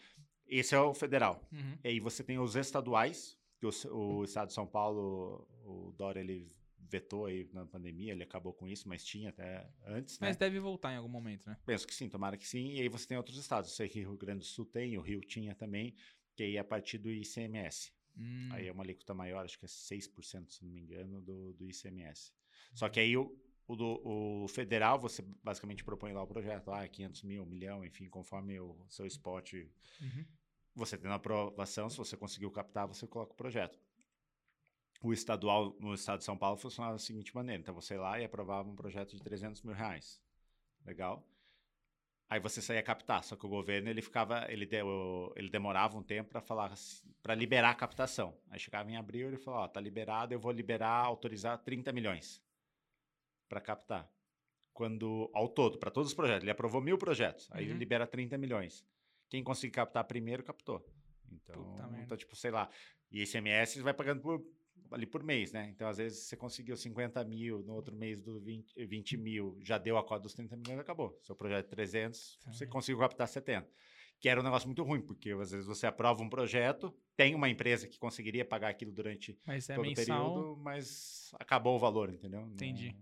Esse é o federal. Uhum. E aí você tem os estaduais, que o, o estado de São Paulo, o Dória, ele vetou aí na pandemia, ele acabou com isso, mas tinha até antes, né? Mas deve voltar em algum momento, né? Penso que sim, tomara que sim. E aí você tem outros estados. Eu sei que o Rio Grande do Sul tem, o Rio tinha também, que aí é a partir do ICMS. Hum, Aí é uma alíquota maior, acho que é 6%, se não me engano, do, do ICMS. Só que aí o, o, do- o federal, você basicamente propõe lá o projeto, ah, 500 mil, um milhão, enfim, conforme o seu spot. uhum. Você tendo aprovação, se você conseguiu captar, você coloca o projeto. O estadual no estado de São Paulo funcionava da seguinte maneira: então você ia lá e aprovava um projeto de 300 mil reais. Legal? Aí você saía captar, só que o governo ele ficava, ele, deu, ele demorava um tempo para falar, para liberar a captação. Aí chegava em abril ele falou, ó, tá liberado, eu vou liberar, autorizar 30 milhões para captar. Quando ao todo, para todos os projetos, ele aprovou mil projetos, aí Uhum. ele libera 30 milhões. Quem conseguir captar primeiro captou. Então, Puta merda. então tipo, sei lá, e ICMS vai pagando por ali por mês, né? Então, às vezes, você conseguiu 50 mil, no outro mês do 20, 20 mil, já deu a cota dos 30 milhões, acabou. Seu projeto é 300, você Também. conseguiu captar 70. Que era um negócio muito ruim, porque às vezes você aprova um projeto, tem uma empresa que conseguiria pagar aquilo durante Mas é todo o período, mas acabou o valor, entendeu? Não- Entendi.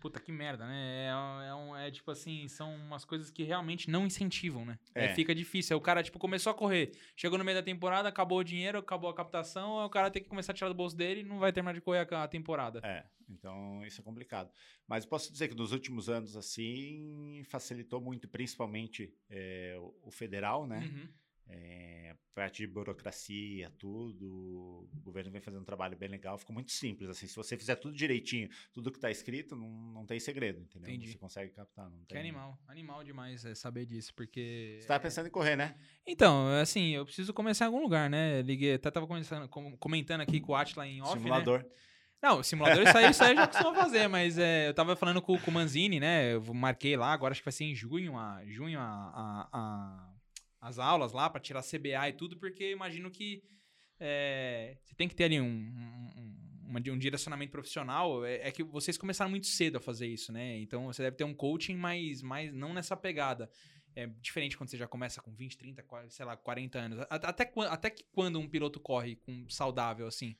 Puta que merda, né? É, é, um- é tipo assim, são umas coisas que realmente não incentivam, né? É, É. fica difícil. Aí o cara, tipo, começou a correr, chegou no meio da temporada, acabou o dinheiro, acabou a captação, aí o cara tem que começar a tirar do bolso dele e não vai terminar de correr a, a temporada. É, então isso é complicado. Mas posso dizer que nos últimos anos, assim, facilitou muito, principalmente é, o, o federal, né? Uhum. É, parte de burocracia, tudo. O governo vem fazendo um trabalho bem legal. Ficou muito simples. Assim, se você fizer tudo direitinho, tudo que está escrito, não, não tem segredo, entendeu? Entendi. Você consegue captar. Não Que tem... animal. Animal demais é saber disso, porque. Você tava pensando em correr, né? Então, assim, eu preciso começar em algum lugar, né? Liguei, até tava começando- com- comentando aqui com o Atila em off, né? Simulador. Não, o simulador isso aí, isso aí eu já costumo fazer, mas é, eu tava falando com, com o Manzini, né? Eu marquei lá, agora acho que vai ser em junho, a, junho a, a- a- as aulas lá pra tirar CBA e tudo, porque imagino que é, você tem que ter ali um, um, um- um direcionamento profissional. É, é que vocês começaram muito cedo a fazer isso, né? Então você deve ter um coaching, mas, mas não nessa pegada. É diferente quando você já começa com 20, 30, 40, sei lá, 40 anos. Até, até que quando um piloto corre com saudável, assim?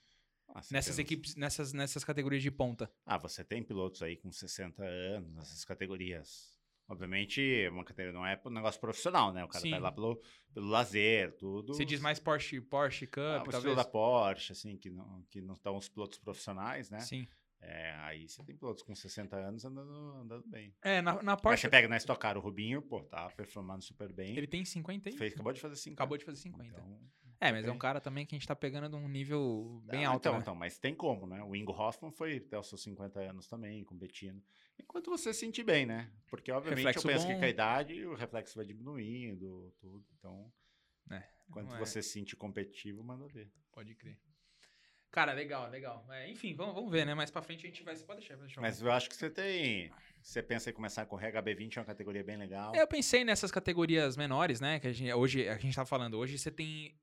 Ah, Nessas equipes, nessas, nessas categorias de ponta. Ah, você tem pilotos aí com 60 anos nessas categorias. Obviamente, uma categoria não é um negócio profissional, né? O cara Sim. vai lá pelo, pelo lazer, tudo. Você diz mais Porsche, Porsche Cup, Ah, talvez? da Porsche, assim, que não, que não estão os pilotos profissionais, né? Sim. É, aí você tem pilotos com 60 anos andando, andando bem. É, na, na Mas Porsche, você pega na Stock Car o Rubinho, pô, tá performando super bem. ele tem 50 aí? fez, acabou de fazer 5. Acabou de fazer 50. Então, é, mas é um cara também que a gente tá pegando de um nível bem Ah, alto, então, né? então, mas tem como, né? O Ingo Hoffman foi até os seus 50 anos também, competindo. Enquanto você se sentir bem, né? Porque, obviamente, Reflexo eu penso que bom. com a idade o reflexo vai diminuindo, tudo. Então, É, enquanto não é- você se sentir competitivo, manda ver. Pode crer. Cara, legal, legal. É, enfim, vamos, vamos ver, né? Mais pra frente a gente vai... Você pode deixar, pode deixar. Mas eu acho que você tem. Você pensa em começar a correr HB20, é uma categoria bem legal. É, eu pensei nessas categorias menores, né? Que a gente, hoje a gente tá falando. Hoje você tem.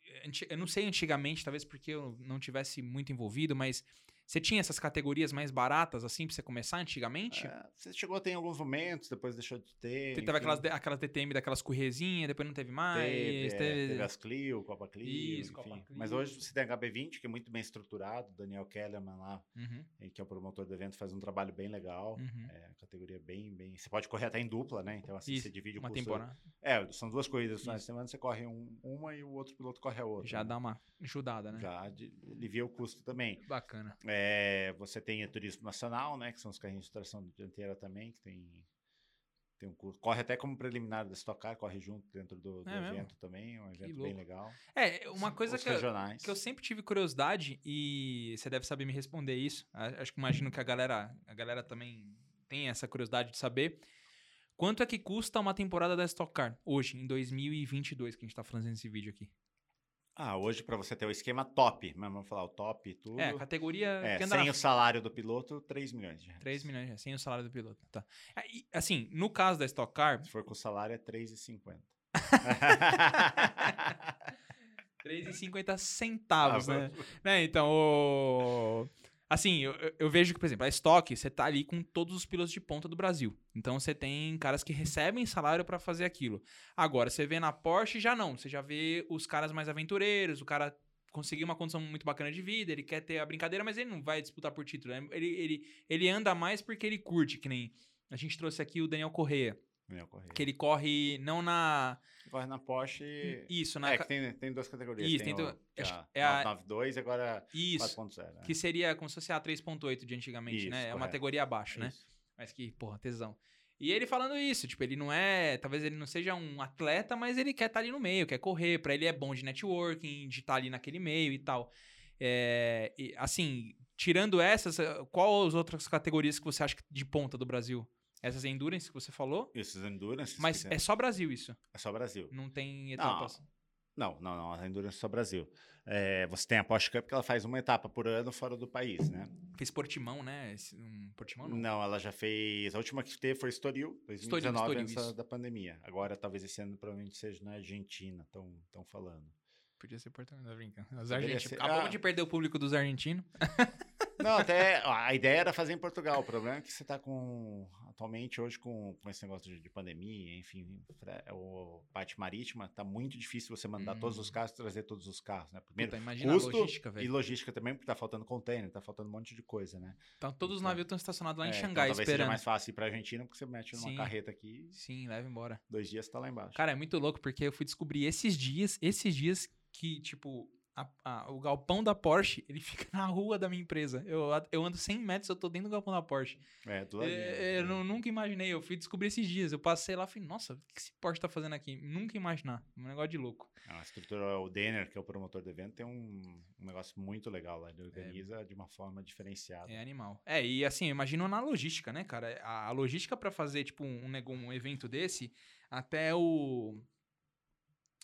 Eu não sei antigamente, talvez porque eu não tivesse muito envolvido, mas você tinha essas categorias mais baratas, assim, pra você começar antigamente? É, você chegou a ter em alguns momentos, depois deixou de ter. Você teve aquelas, aquelas DTM daquelas correzinhas, depois não teve mais. Teve, é, teve- teve as Clio, Copa Clio, Isso, enfim. Copa Mas Clio. hoje você tem HB20, que é muito bem estruturado. Daniel Kellerman lá, Uhum, que é o promotor do evento, faz um trabalho bem legal. uhum. É, a categoria bem, bem. Você pode correr até em dupla, né? Então, assim, Isso, você divide o Uma custo. temporada. É, são duas corridas no final de Isso. semana, você corre um- uma e o outro piloto corre a outra. Já né? dá uma ajudada, né? Já alivia o custo também. Bacana. É, você tem o Turismo Nacional, né? Que são os carrinhos de tração dianteira também, que tem, tem um curso. Corre até como preliminar da Stock Car, corre junto dentro do, do É mesmo? evento também. É um evento bem legal. É, uma coisa que eu, que eu sempre tive curiosidade e você deve saber me responder isso. Acho que imagino que a galera, a galera também tem essa curiosidade de saber. Quanto é que custa uma temporada da Stock Car hoje, em 2022, que a gente tá fazendo esse vídeo aqui? Ah, hoje para você ter o esquema top, mas vamos falar o top e tudo. É, categoria É, sem na o salário do piloto, 3 milhões de reais. 3 milhões, é, sem o salário do piloto. Tá. E, Assim, no caso da Stock Car, Se for com o salário, é 3,50. 3,50 centavos, Ah, né? Né, Então, o- assim, eu, eu- vejo que, por exemplo, a Stock, você tá ali com todos os pilotos de ponta do Brasil. Então, você tem caras que recebem salário pra fazer aquilo. Agora, você vê na Porsche, já não. Você já vê os caras mais aventureiros, o cara conseguiu uma condição muito bacana de vida, ele quer ter a brincadeira, mas ele não vai disputar por título. né? Ele, ele, ele anda mais porque ele curte, que nem... A gente trouxe aqui o Daniel Correia, Daniel Correia. que ele corre não na... Corre na Porsche. Isso, na... É, ca- que tem, tem duas categorias. Isso, tem, tem o, é a que é a- 992 e agora Isso. 4.0. né? Que seria como se fosse a 3.8 de antigamente, Isso, né? É uma correto. categoria abaixo, né? Isso. Mas que, porra, tesão. E ele falando isso, tipo, ele não é. Talvez ele não seja um atleta, mas ele quer estar ali no meio, quer correr. Pra ele é bom de networking, de estar ali naquele meio e tal. É, e, assim, tirando essas, qual as outras categorias que você acha de ponta do Brasil? Essas endurance que você falou? Esses Endurance. Mas é só Brasil isso. é só Brasil. Não tem etapas. Não, não, não. A Endurance é só Brasil. É, você tem a Porsche Cup que ela faz uma etapa por ano fora do país, né? Fez Portimão, né? Esse- Um Portimão não. Não, ela já fez. A última que teve foi Estoril, 2019, Estoril, antes isso. da pandemia. Agora, talvez esse ano provavelmente seja na Argentina, estão falando. Podia ser Portimão, não brincando. Os argentinos. ser- Acabamos ah. de perder o público dos argentinos. Não, até a ideia era fazer em Portugal. O problema é que você está com. Atualmente, hoje, com, com esse negócio de, de pandemia, enfim, o parte marítima, tá muito difícil você mandar todos os Hum. carros trazer todos os carros, né? Primeiro, Puta, imagina custo a logística, e velho. logística também, porque tá faltando container, tá faltando um monte de coisa, né? Então todos os Então, navios estão estacionados lá em É, então Xangai talvez seja esperando. mais fácil ir pra Argentina, porque você mete numa Sim. carreta aqui, Sim, leva embora. dois dias você tá lá embaixo. Cara, é muito louco porque eu fui descobrir esses dias, esses dias que, tipo, a- a- o galpão da Porsche, ele fica na rua da minha empresa. Eu, eu ando 100 metros, eu tô dentro do galpão da Porsche. É, do ladinho, É, eu né? nu- nunca imaginei, eu fui descobrir esses dias. Eu passei lá e falei, nossa, o que esse Porsche tá fazendo aqui? Nunca imaginar. Um negócio de louco. A estrutura, o Denner, que é o promotor do evento, tem um, um negócio muito legal lá. Ele organiza de uma forma diferenciada. É animal. É, e assim, eu imagino na logística, né, cara? A, a logística pra fazer, tipo, um, nego- um evento desse, até o.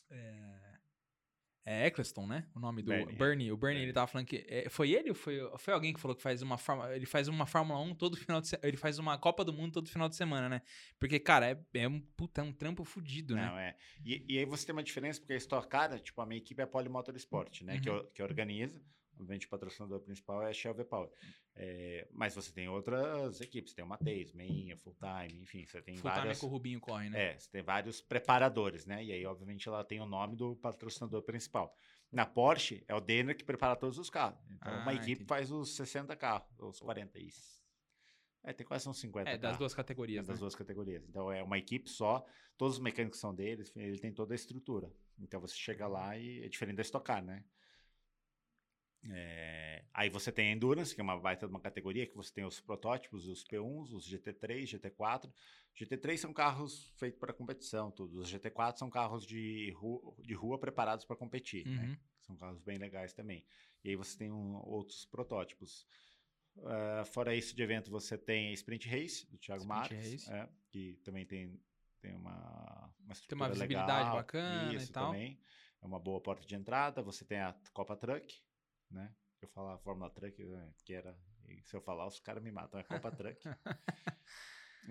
É, é Eccleston, né? O nome do Bernie, Bernie. O Bernie, ele tava falando que. é, foi ele ou foi, foi alguém que falou que faz uma Fórmula. Ele faz uma Fórmula 1 todo final de semana. Ele faz uma Copa do Mundo todo final de semana, né? Porque, cara, é, é um puta, é um trampo fudido, né? Não, é. E, e aí você tem uma diferença, porque a Stock Car, tipo, a minha equipe é a Polymotor Sport, né? Que, Uhum. or- que organiza. Obviamente, o patrocinador principal é a Shell V-Power. É, mas você tem outras equipes. Tem o Mateus, Meinha, Full Time, enfim, você tem Full time é várias... que o Rubinho corre, né? É, você tem vários preparadores, né? E aí, obviamente, ela tem o nome do patrocinador principal. Na Porsche, é o Denner que prepara todos os carros. Então, Ah, uma equipe entendi. faz os 60 carros, os 40 e... É, tem quase uns 50 É, das carros. duas categorias, das né? duas categorias. Então, é uma equipe só, todos os mecânicos são deles, ele tem toda a estrutura. Então, você chega lá e é diferente da estocar, né? É, aí você tem a Endurance, que é uma baita de uma categoria, que você tem os protótipos, os P1s, os GT3, GT4. GT3 são carros feitos para competição, tudo. Os GT4 são carros de rua, de rua preparados para competir, né? Uhum. São carros bem legais também. E aí você tem um- outros protótipos. Ah, fora isso de evento, você tem a Sprint Race, do Thiago Marques, é, que também tem, tem uma, uma Tem uma visibilidade legal. bacana e isso tal. também. É uma boa porta de entrada. Você tem a Copa Truck, né? Eu falar Fórmula Truck, né, que era... Se eu falar, os caras me matam. É Copa Truck.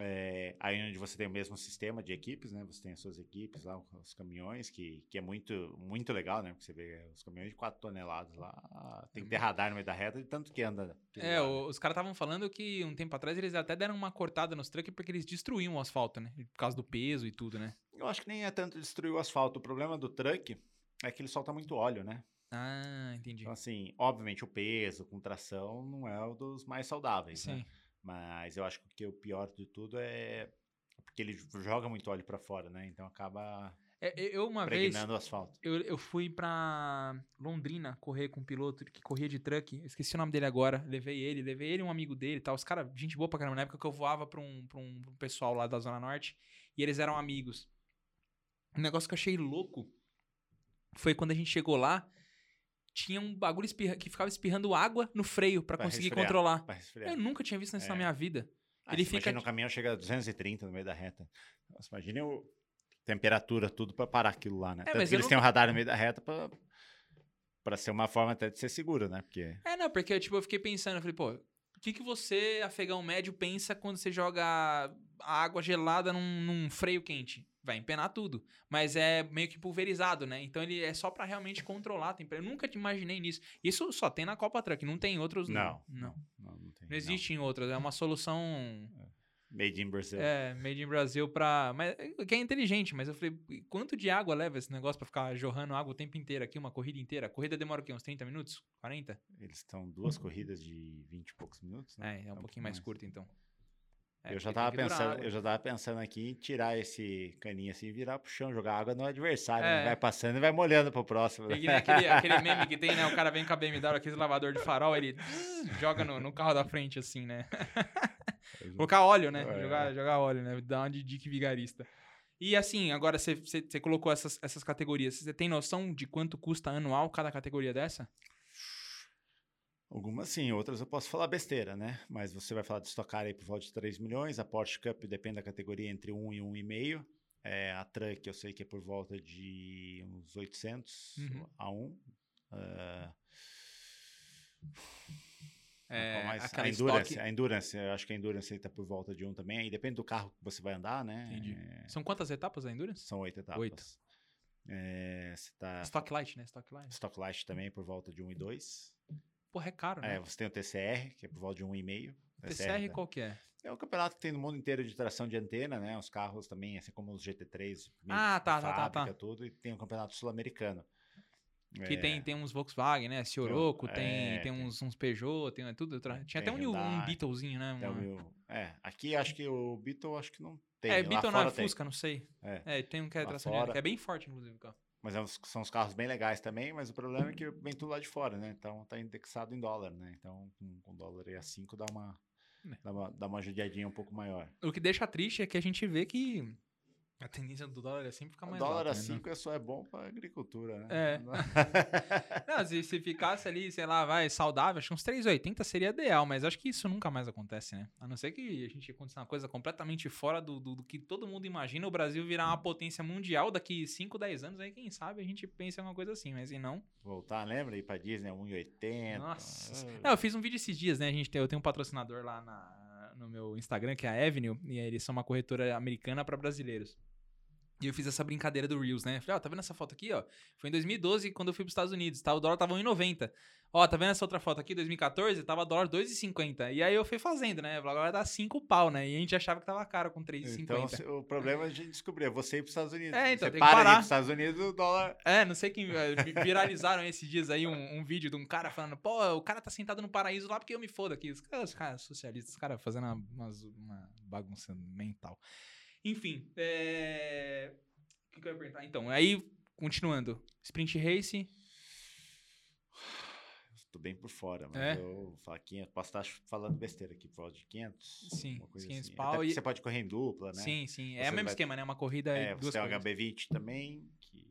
É, aí onde você tem o mesmo sistema de equipes, né? Você tem as suas equipes lá, os caminhões, que, que é muito, muito legal, né? Porque você vê os caminhões de 4 toneladas lá, tem que ter radar no meio da reta, de tanto que anda. É, né? o- os caras estavam falando que um tempo atrás eles até deram uma cortada nos trucks porque eles destruíam o asfalto, né? Por causa do peso e tudo, né? Eu acho que nem é tanto destruir o asfalto. O problema do truck é que ele solta muito óleo, né? Ah, entendi. Então, assim, obviamente o peso com tração não é o dos mais saudáveis, Sim. né? Mas eu acho que o pior de tudo é porque ele joga muito óleo pra fora, né? Então acaba É, eu uma vez o asfalto. eu, eu fui pra Londrina correr com um piloto que corria de truck. Esqueci o nome dele agora. Levei ele, levei ele um amigo dele e tal. Os caras, gente boa pra caramba. Na época que eu voava pra um, pra um pra um pessoal lá da Zona Norte e eles eram amigos. Um negócio que eu achei louco foi quando a gente chegou lá. Tinha um bagulho espirra- que ficava espirrando água no freio Pra conseguir resfriar, controlar. Eu nunca tinha visto isso na É. minha vida. Ah, ele fica Imagina o caminhão chega a 230 no meio da reta. Nossa, imagina o temperatura, tudo pra parar aquilo lá, né? Eu eles não- têm um radar no meio da reta pra, pra ser uma forma até de ser seguro, né? Porque É, não, porque tipo, eu fiquei pensando, eu falei, pô, o que, que você, afegão médio, pensa quando você joga água gelada num, num freio quente? Vai empenar tudo. Mas é meio que pulverizado, né? Então ele é só pra realmente controlar a temperatura. Eu nunca te imaginei nisso. Isso só tem na Copa Truck, não tem em outros. Não. Não. não, não tem. Não existe em outras. É uma solução. Made in Brazil. É, made in Brasil pra. Mas, que é inteligente, mas eu falei, quanto de água leva esse negócio pra ficar jorrando água o tempo inteiro aqui, uma corrida inteira? A corrida demora o quê? Uns 30 minutos? 40? Eles estão duas corridas de 20 e poucos minutos, né? É, é um pouquinho mais curto, então. É, eu, já tava pensando, eu já tava pensando aqui em tirar esse caninho assim e virar pro chão, jogar água no adversário. né? É. Vai passando e vai molhando pro próximo. né? E nem aquele, aquele meme que tem, né? O cara vem com a BMW, aquele lavador de farol, ele joga no, no carro da frente, assim, né? Colocar óleo, né? É. Jogar, jogar óleo, né? Dar uma de dick vigarista. E assim, agora você colocou essas, essas categorias. Você tem noção de quanto custa anual cada categoria dessa? Algumas sim, outras eu posso falar besteira, né? Mas você vai falar de estocar aí por volta de 3 milhões. A Porsche Cup depende da categoria entre 1 e 1,5. É, a Truck eu sei que é por volta de uns 800 Uhum. a 1. Ah, É, qual mais? a Endurance, estoque- a Endurance, eu acho que a Endurance está por volta de 1 também. Aí depende do carro que você vai andar, né? Entendi. É, São quantas etapas da Endurance? são 8 etapas. Oito. É, você tá Stock Light, né? Stock Light. Stock Light também por volta de 1 e 2. Porra, é caro, né? É, você tem o TCR, que é por volta de 1,5. TCR tá- qual que é? É um campeonato que tem no mundo inteiro de tração de antena, né? Os carros também, assim como os GT3, meio Ah, de tá, tá, tá, fábrica, tá. tudo, e tem um campeonato sul-americano. Que É, tem, tem uns Volkswagen, né? Cioroco, É, tem, tem tem- uns, uns Peugeot, tem tudo. outra- Tinha até tem um, New- um Hyundai, Beetlezinho, né? tem o uma- meu- é, aqui acho que o Beetle acho que não tem. é, Beetle não é tem. Fusca, não sei. É. É, tem um que é tração de fora- que é bem forte, inclusive, o carro. Mas é uns- são os carros bem legais também, mas o problema é que vem tudo lá de fora, né? Então tá indexado em dólar, né? Então com, com dólar aí a 5 dá uma, É. dá uma dá uma judiadinha um pouco maior. O que deixa triste é que a gente vê que a tendência do dólar é sempre ficar O mais dólar alta, a né? 5 é só é bom pra agricultura, né? É. Não, se, se ficasse ali, sei lá, vai, saudável, acho que uns 3,80 seria ideal, mas acho que isso nunca mais acontece, né? A não ser que a gente aconteça uma coisa completamente fora do, do, do que todo mundo imagina, o Brasil virar uma potência mundial daqui 5, 10 anos, aí quem sabe a gente pensa em alguma coisa assim, mas se não... Voltar, lembra? Ir pra Disney, 1,80. Nossa. Ah, Não, eu fiz um vídeo esses dias, né? A gente tem, eu tenho um patrocinador lá na- no meu Instagram, que é a Avenue, e eles são uma corretora americana para brasileiros. E eu fiz essa brincadeira do Reels, né? Falei, ó, tá vendo essa foto aqui, ó? Foi em 2012, quando eu fui pros Estados Unidos, tá? O dólar tava 1,90. Ó, tá vendo essa outra foto aqui, 2014? Tava dólar 2,50. E aí eu fui fazendo, né? Agora dá 5 pau, né? E a gente achava que tava caro com 3,50. Então, o problema é a gente descobrir, é você ir pros Estados Unidos. É, então, você tem que para ir parar. pros Estados Unidos, o dólar... É, não sei quem vi- viralizaram esses dias aí um, um vídeo de um cara falando, pô, o cara tá sentado no paraíso lá porque eu me fodo aqui. Os caras, os caras socialistas, os caras fazendo uma, uma bagunça mental. Enfim, é... o que, que eu ia perguntar? Então, aí, continuando. Sprint Race, Tô bem por fora, mas É? eu falar 500, posso estar falando besteira aqui, por volta de 500. Sim, uma coisa 500 assim. pau e- você pode correr em dupla, né? sim, sim. É o mesmo vai- esquema, né? Uma corrida É, duas você tem o corridas. HB20 também, que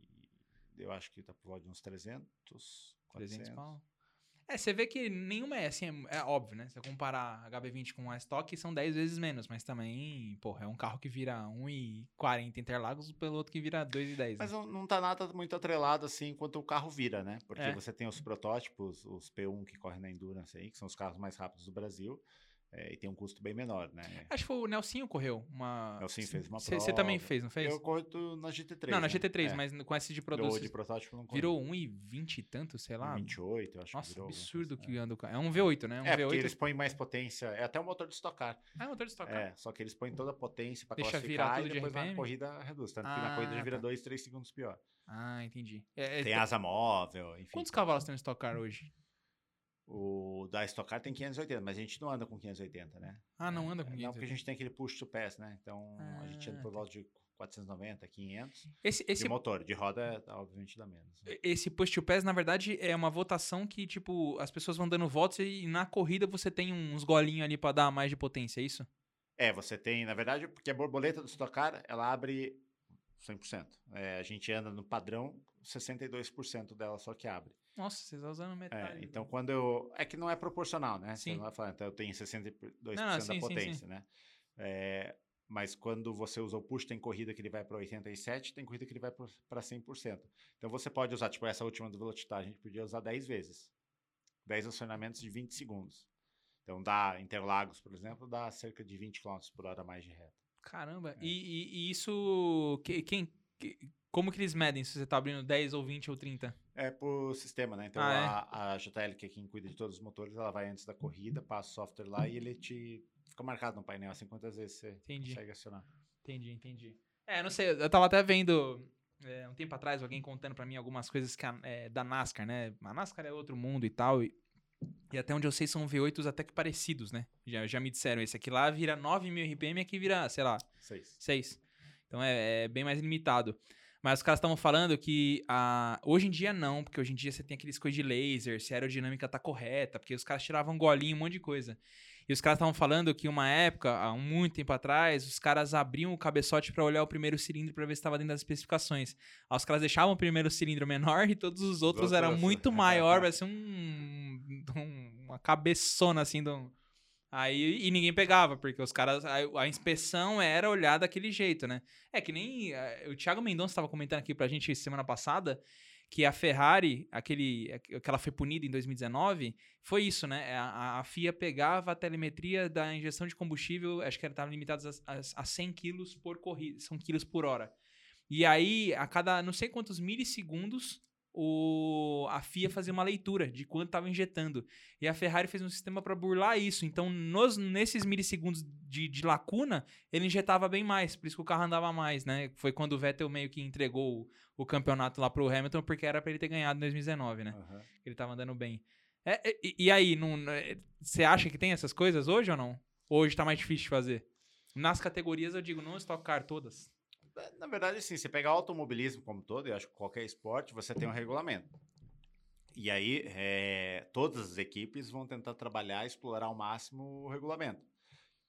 eu acho que tá por volta de uns 300, 400. 300 pau. É, você vê que nenhuma é assim, é, é óbvio, né? Se você comparar a HB20 com a Stock, são 10 vezes menos, mas também, porra, é um carro que vira 1,40 Interlagos pelo outro que vira 2,10. Mas né? não, não tá nada muito atrelado assim enquanto o carro vira, né? Porque É. você tem os protótipos, os P1 que correm na Endurance aí, que são os carros mais rápidos do Brasil, é, e tem um custo bem menor, né? Acho que foi o Nelsinho correu uma. Nelsinho fez uma Você também prova. fez, não fez? Eu corto na GT3. não, na né? GT3, É. mas com esse de O produtos. de protótipo não corri. Virou 1,20 e tanto, sei lá. 28, eu acho que Nossa, virou. alguma absurdo que anda o carro. É um V8, né? Um É, V8. porque eles põem mais potência. É até o motor de estocar. Ah, é motor de estocar. É, só que eles põem toda a potência pra Deixa virar classificar tudo e de depois na RPM? corrida reduz. Tanto que na corrida já Ah, vira tá. 2, 3 segundos pior. Ah, entendi. É, é, Tem tá- asa móvel, enfim. Quantos cavalos tem no Stock Car hoje? O da Stock Car tem 580, mas a gente não anda com 580, né? Ah, não anda com É, 500. Não, porque a gente tem aquele push to pass, né? Então a gente anda Ah, por tá. volta de 490, 500. Esse, esse, De motor, de roda, obviamente dá menos. né? esse push to pass, na verdade, é uma votação que, tipo, as pessoas vão dando votos e na corrida você tem uns golinhos ali pra dar mais de potência, é isso? É, você tem, na verdade, porque a borboleta do Stock Car, ela abre 100%. É, a gente anda no padrão, 62% dela só que abre. Nossa, vocês estão usando É, metade. então quando eu. É que não é proporcional, né? Você Sim. não vai falar, então eu tenho 62% Não, da sim, sim, sim. potência, né? É, mas quando você usa o push, tem corrida que ele vai para 87, tem corrida que ele vai para 100%. Então você pode usar, tipo, essa última do Velocitar, a gente podia usar 10 vezes. 10 acionamentos de 20 segundos. Então dá Interlagos, por exemplo, dá cerca de 20 km por hora mais de reta. Caramba, É. e, e- e isso. que- quem. que- como que eles medem se você tá abrindo 10 ou 20 ou 30? É por sistema, né? Então Ah, é? a, a JTL, que é quem cuida de todos os motores, ela vai antes da corrida, passa o software lá e ele te fica marcado no painel, assim quantas vezes você Entendi. consegue acionar. Entendi, entendi. É, não sei, eu tava até vendo é, um tempo atrás alguém contando pra mim algumas coisas que a- é, da NASCAR, né? A NASCAR é outro mundo e tal. E, e até onde eu sei são V8s até que parecidos, né? Já, já me disseram, esse aqui lá vira 9 mil RPM, aqui vira, sei lá, Seis. 6. Então é, é bem mais limitado. Mas os caras estavam falando que a, hoje em dia não, porque hoje em dia você tem aqueles coisas de laser, se a aerodinâmica tá correta, porque os caras tiravam golinho, um monte de coisa. E os caras estavam falando que uma época, há muito tempo atrás, os caras abriam o cabeçote pra olhar o primeiro cilindro pra ver se estava dentro das especificações. Aí os caras deixavam o primeiro cilindro menor e todos os outros eram outros- muito maior, vai ser um, um- uma cabeçona assim de um, Aí, e ninguém pegava, porque os caras. A, a inspeção era olhar daquele jeito, né? É que nem. eh, o Thiago Mendonça estava comentando aqui pra gente semana passada que a Ferrari, aquele, que ela foi punida em 2019, foi isso, né? A, a FIA pegava a telemetria da injeção de combustível, acho que estava limitado a, a, a 100 quilos por corrida, são quilos por hora. E aí, a cada não sei quantos milissegundos, o, a FIA fazia uma leitura de quanto estava injetando. E a Ferrari fez um sistema para burlar isso. Então, nos, nesses milissegundos de, de, lacuna, ele injetava bem mais, por isso que o carro andava mais, né? Foi quando o Vettel meio que entregou o, o campeonato lá pro Hamilton, porque era para ele ter ganhado em 2019, né? Uhum. Ele tava andando bem. É, e, e, aí, você acha que tem essas coisas hoje ou não? Hoje tá mais difícil de fazer? Nas categorias eu digo, não Stock Car, todas. É, na verdade, sim, você pegar o automobilismo como todo, eu acho que qualquer esporte, você tem um regulamento. E aí, é, todas as equipes vão tentar trabalhar e explorar ao máximo o regulamento.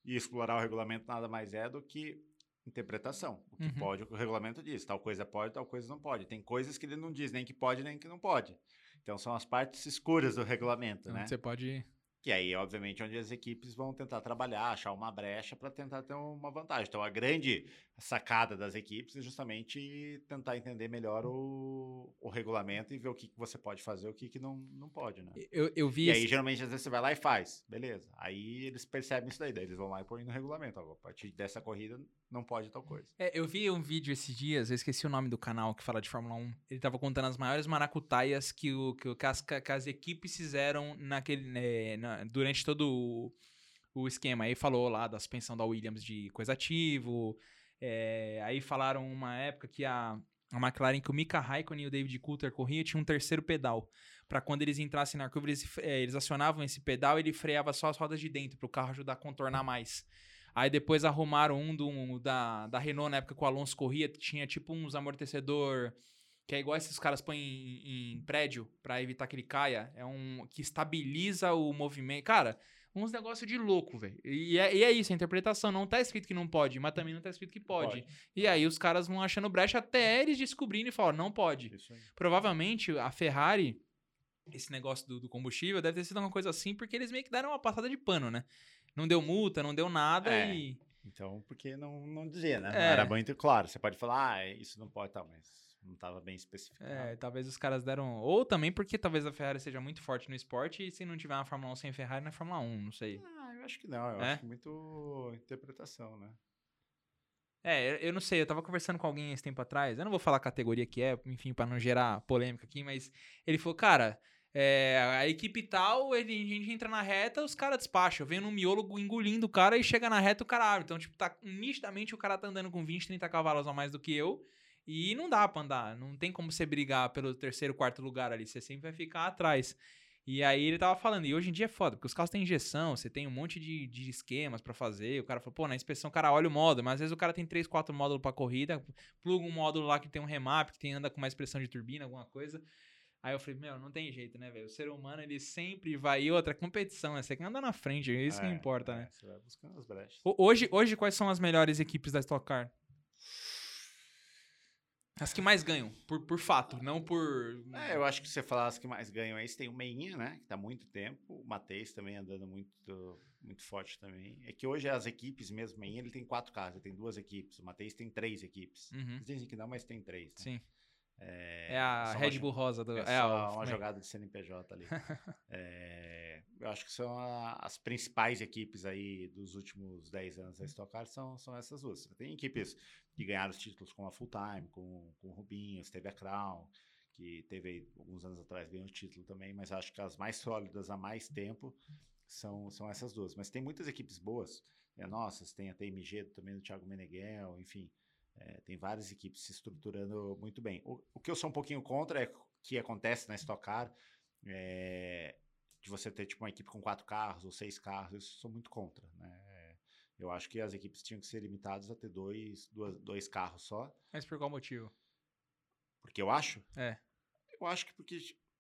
E explorar o regulamento nada mais é do que interpretação. O que Uhum. pode, o regulamento diz. Tal coisa pode, tal coisa não pode. Tem coisas que ele não diz nem que pode, nem que não pode. Então, são as partes escuras do regulamento, né? Você pode. Que aí, obviamente, onde as equipes vão tentar trabalhar, achar uma brecha para tentar ter uma vantagem. Então, a grande sacada das equipes é justamente tentar entender melhor o, o regulamento e ver o que, que você pode fazer e o que, que não, não pode, né? Eu, eu vi. E aí, esse- geralmente, às vezes você vai lá e faz. Beleza. Aí eles percebem isso daí. Daí eles vão lá e põem no regulamento. Ó, a partir dessa corrida, não pode tal coisa. É, eu vi um vídeo esses dias, eu esqueci o nome do canal que fala de Fórmula 1. Ele tava contando as maiores maracutaias que, o, que, o- que as, que as equipes fizeram naquele, né, na- durante todo o, o esquema. Aí falou lá da suspensão da Williams de coisa ativo. é, aí falaram uma época que a, a McLaren, que o Mika Raikkonen e o David Coulter corriam, tinha um terceiro pedal. Pra quando eles entrassem na curva, eles, é, eles acionavam esse pedal e ele freava só as rodas de dentro, pro carro ajudar a contornar mais. Aí depois arrumaram um do, da, da Renault, na época que o Alonso corria, tinha tipo uns amortecedor, que é igual esses caras põem em, em prédio pra evitar que ele caia. É um que estabiliza o movimento. Cara, uns negócios de louco, velho. E é, e é isso, a interpretação. Não tá escrito que não pode, mas também não tá escrito que pode. E aí os caras vão achando brecha até eles descobrindo e falam, não pode. Isso aí. Provavelmente a Ferrari, esse negócio do, do combustível, deve ter sido uma coisa assim, porque eles meio que deram uma passada de pano, né? Não deu multa, não deu nada É. e. Então, porque não, não dizia, né? É. era muito claro. Você pode falar, ah, isso não pode, tal, mas não estava bem especificado. É, talvez os caras deram. Ou também porque talvez a Ferrari seja muito forte no esporte e se não tiver uma Fórmula 1 sem Ferrari, não é Fórmula 1, não sei. Ah, eu acho que não. Eu É? acho que muito interpretação, né? É, eu- eu não sei, eu tava conversando com alguém esse tempo atrás, eu não vou falar a categoria que é, enfim, pra não gerar polêmica aqui, mas ele falou, cara, é, a equipe tal, ele, a gente entra na reta, os caras despacham, vem no miolo engolindo o cara e chega na reta o cara abre. Então, tipo, tá, nitidamente o cara tá andando com 20, 30 cavalos a mais do que eu, e não dá pra andar, não tem como você brigar pelo terceiro, quarto lugar ali, você sempre vai ficar atrás. E aí ele tava falando, e hoje em dia é foda, porque os carros têm injeção, você tem um monte de, de esquemas pra fazer. O cara falou, pô, na inspeção o cara olha o módulo, mas às vezes o cara tem três, quatro módulos pra corrida, pluga um módulo lá que tem um remap, que tem anda com mais pressão de turbina, alguma coisa. Aí eu falei, meu, não tem jeito, né, velho? O ser humano, ele sempre vai. E outra, competição, né? Você quer andar na frente, é isso que É, importa, é, né? Você vai buscando as brechas. Ho- Hoje, hoje, quais são as melhores equipes da Stock Car? As que mais ganham, por, por fato, não por. É, eu acho que você falar as que mais ganham aí, você tem o Meinha, né? Que tá há muito tempo. O Mateus também andando muito, muito forte também. É que hoje as equipes mesmo, o Meinha, ele tem quatro carros, ele tem duas equipes. O Mateus tem três equipes. Uhum, Eles dizem que não, mas tem três. Né? sim. É, É a uma Red Bull Rosa do. É, É, uma como é? jogada de CNPJ ali. É, eu acho que são a- as principais equipes aí dos últimos 10 anos da Stock Car são, são essas duas. Tem equipes que ganharam os títulos como a Full Time, com, com o Rubinhos, teve a Crown, que teve aí, alguns anos atrás ganhou o título também, mas acho que as mais sólidas há mais tempo são, são essas duas. Mas tem muitas equipes boas, é, nossas, tem a TMG também do Thiago Meneghel, enfim. É, tem várias equipes se estruturando muito bem. O, o que eu sou um pouquinho contra é que acontece na Stock Car, é, de você ter tipo uma equipe com quatro carros ou seis carros, eu sou muito contra. Né? Eu acho que as equipes tinham que ser limitadas a ter dois, duas, dois carros só, Mas por qual motivo? porque eu acho. É. Eu acho que porque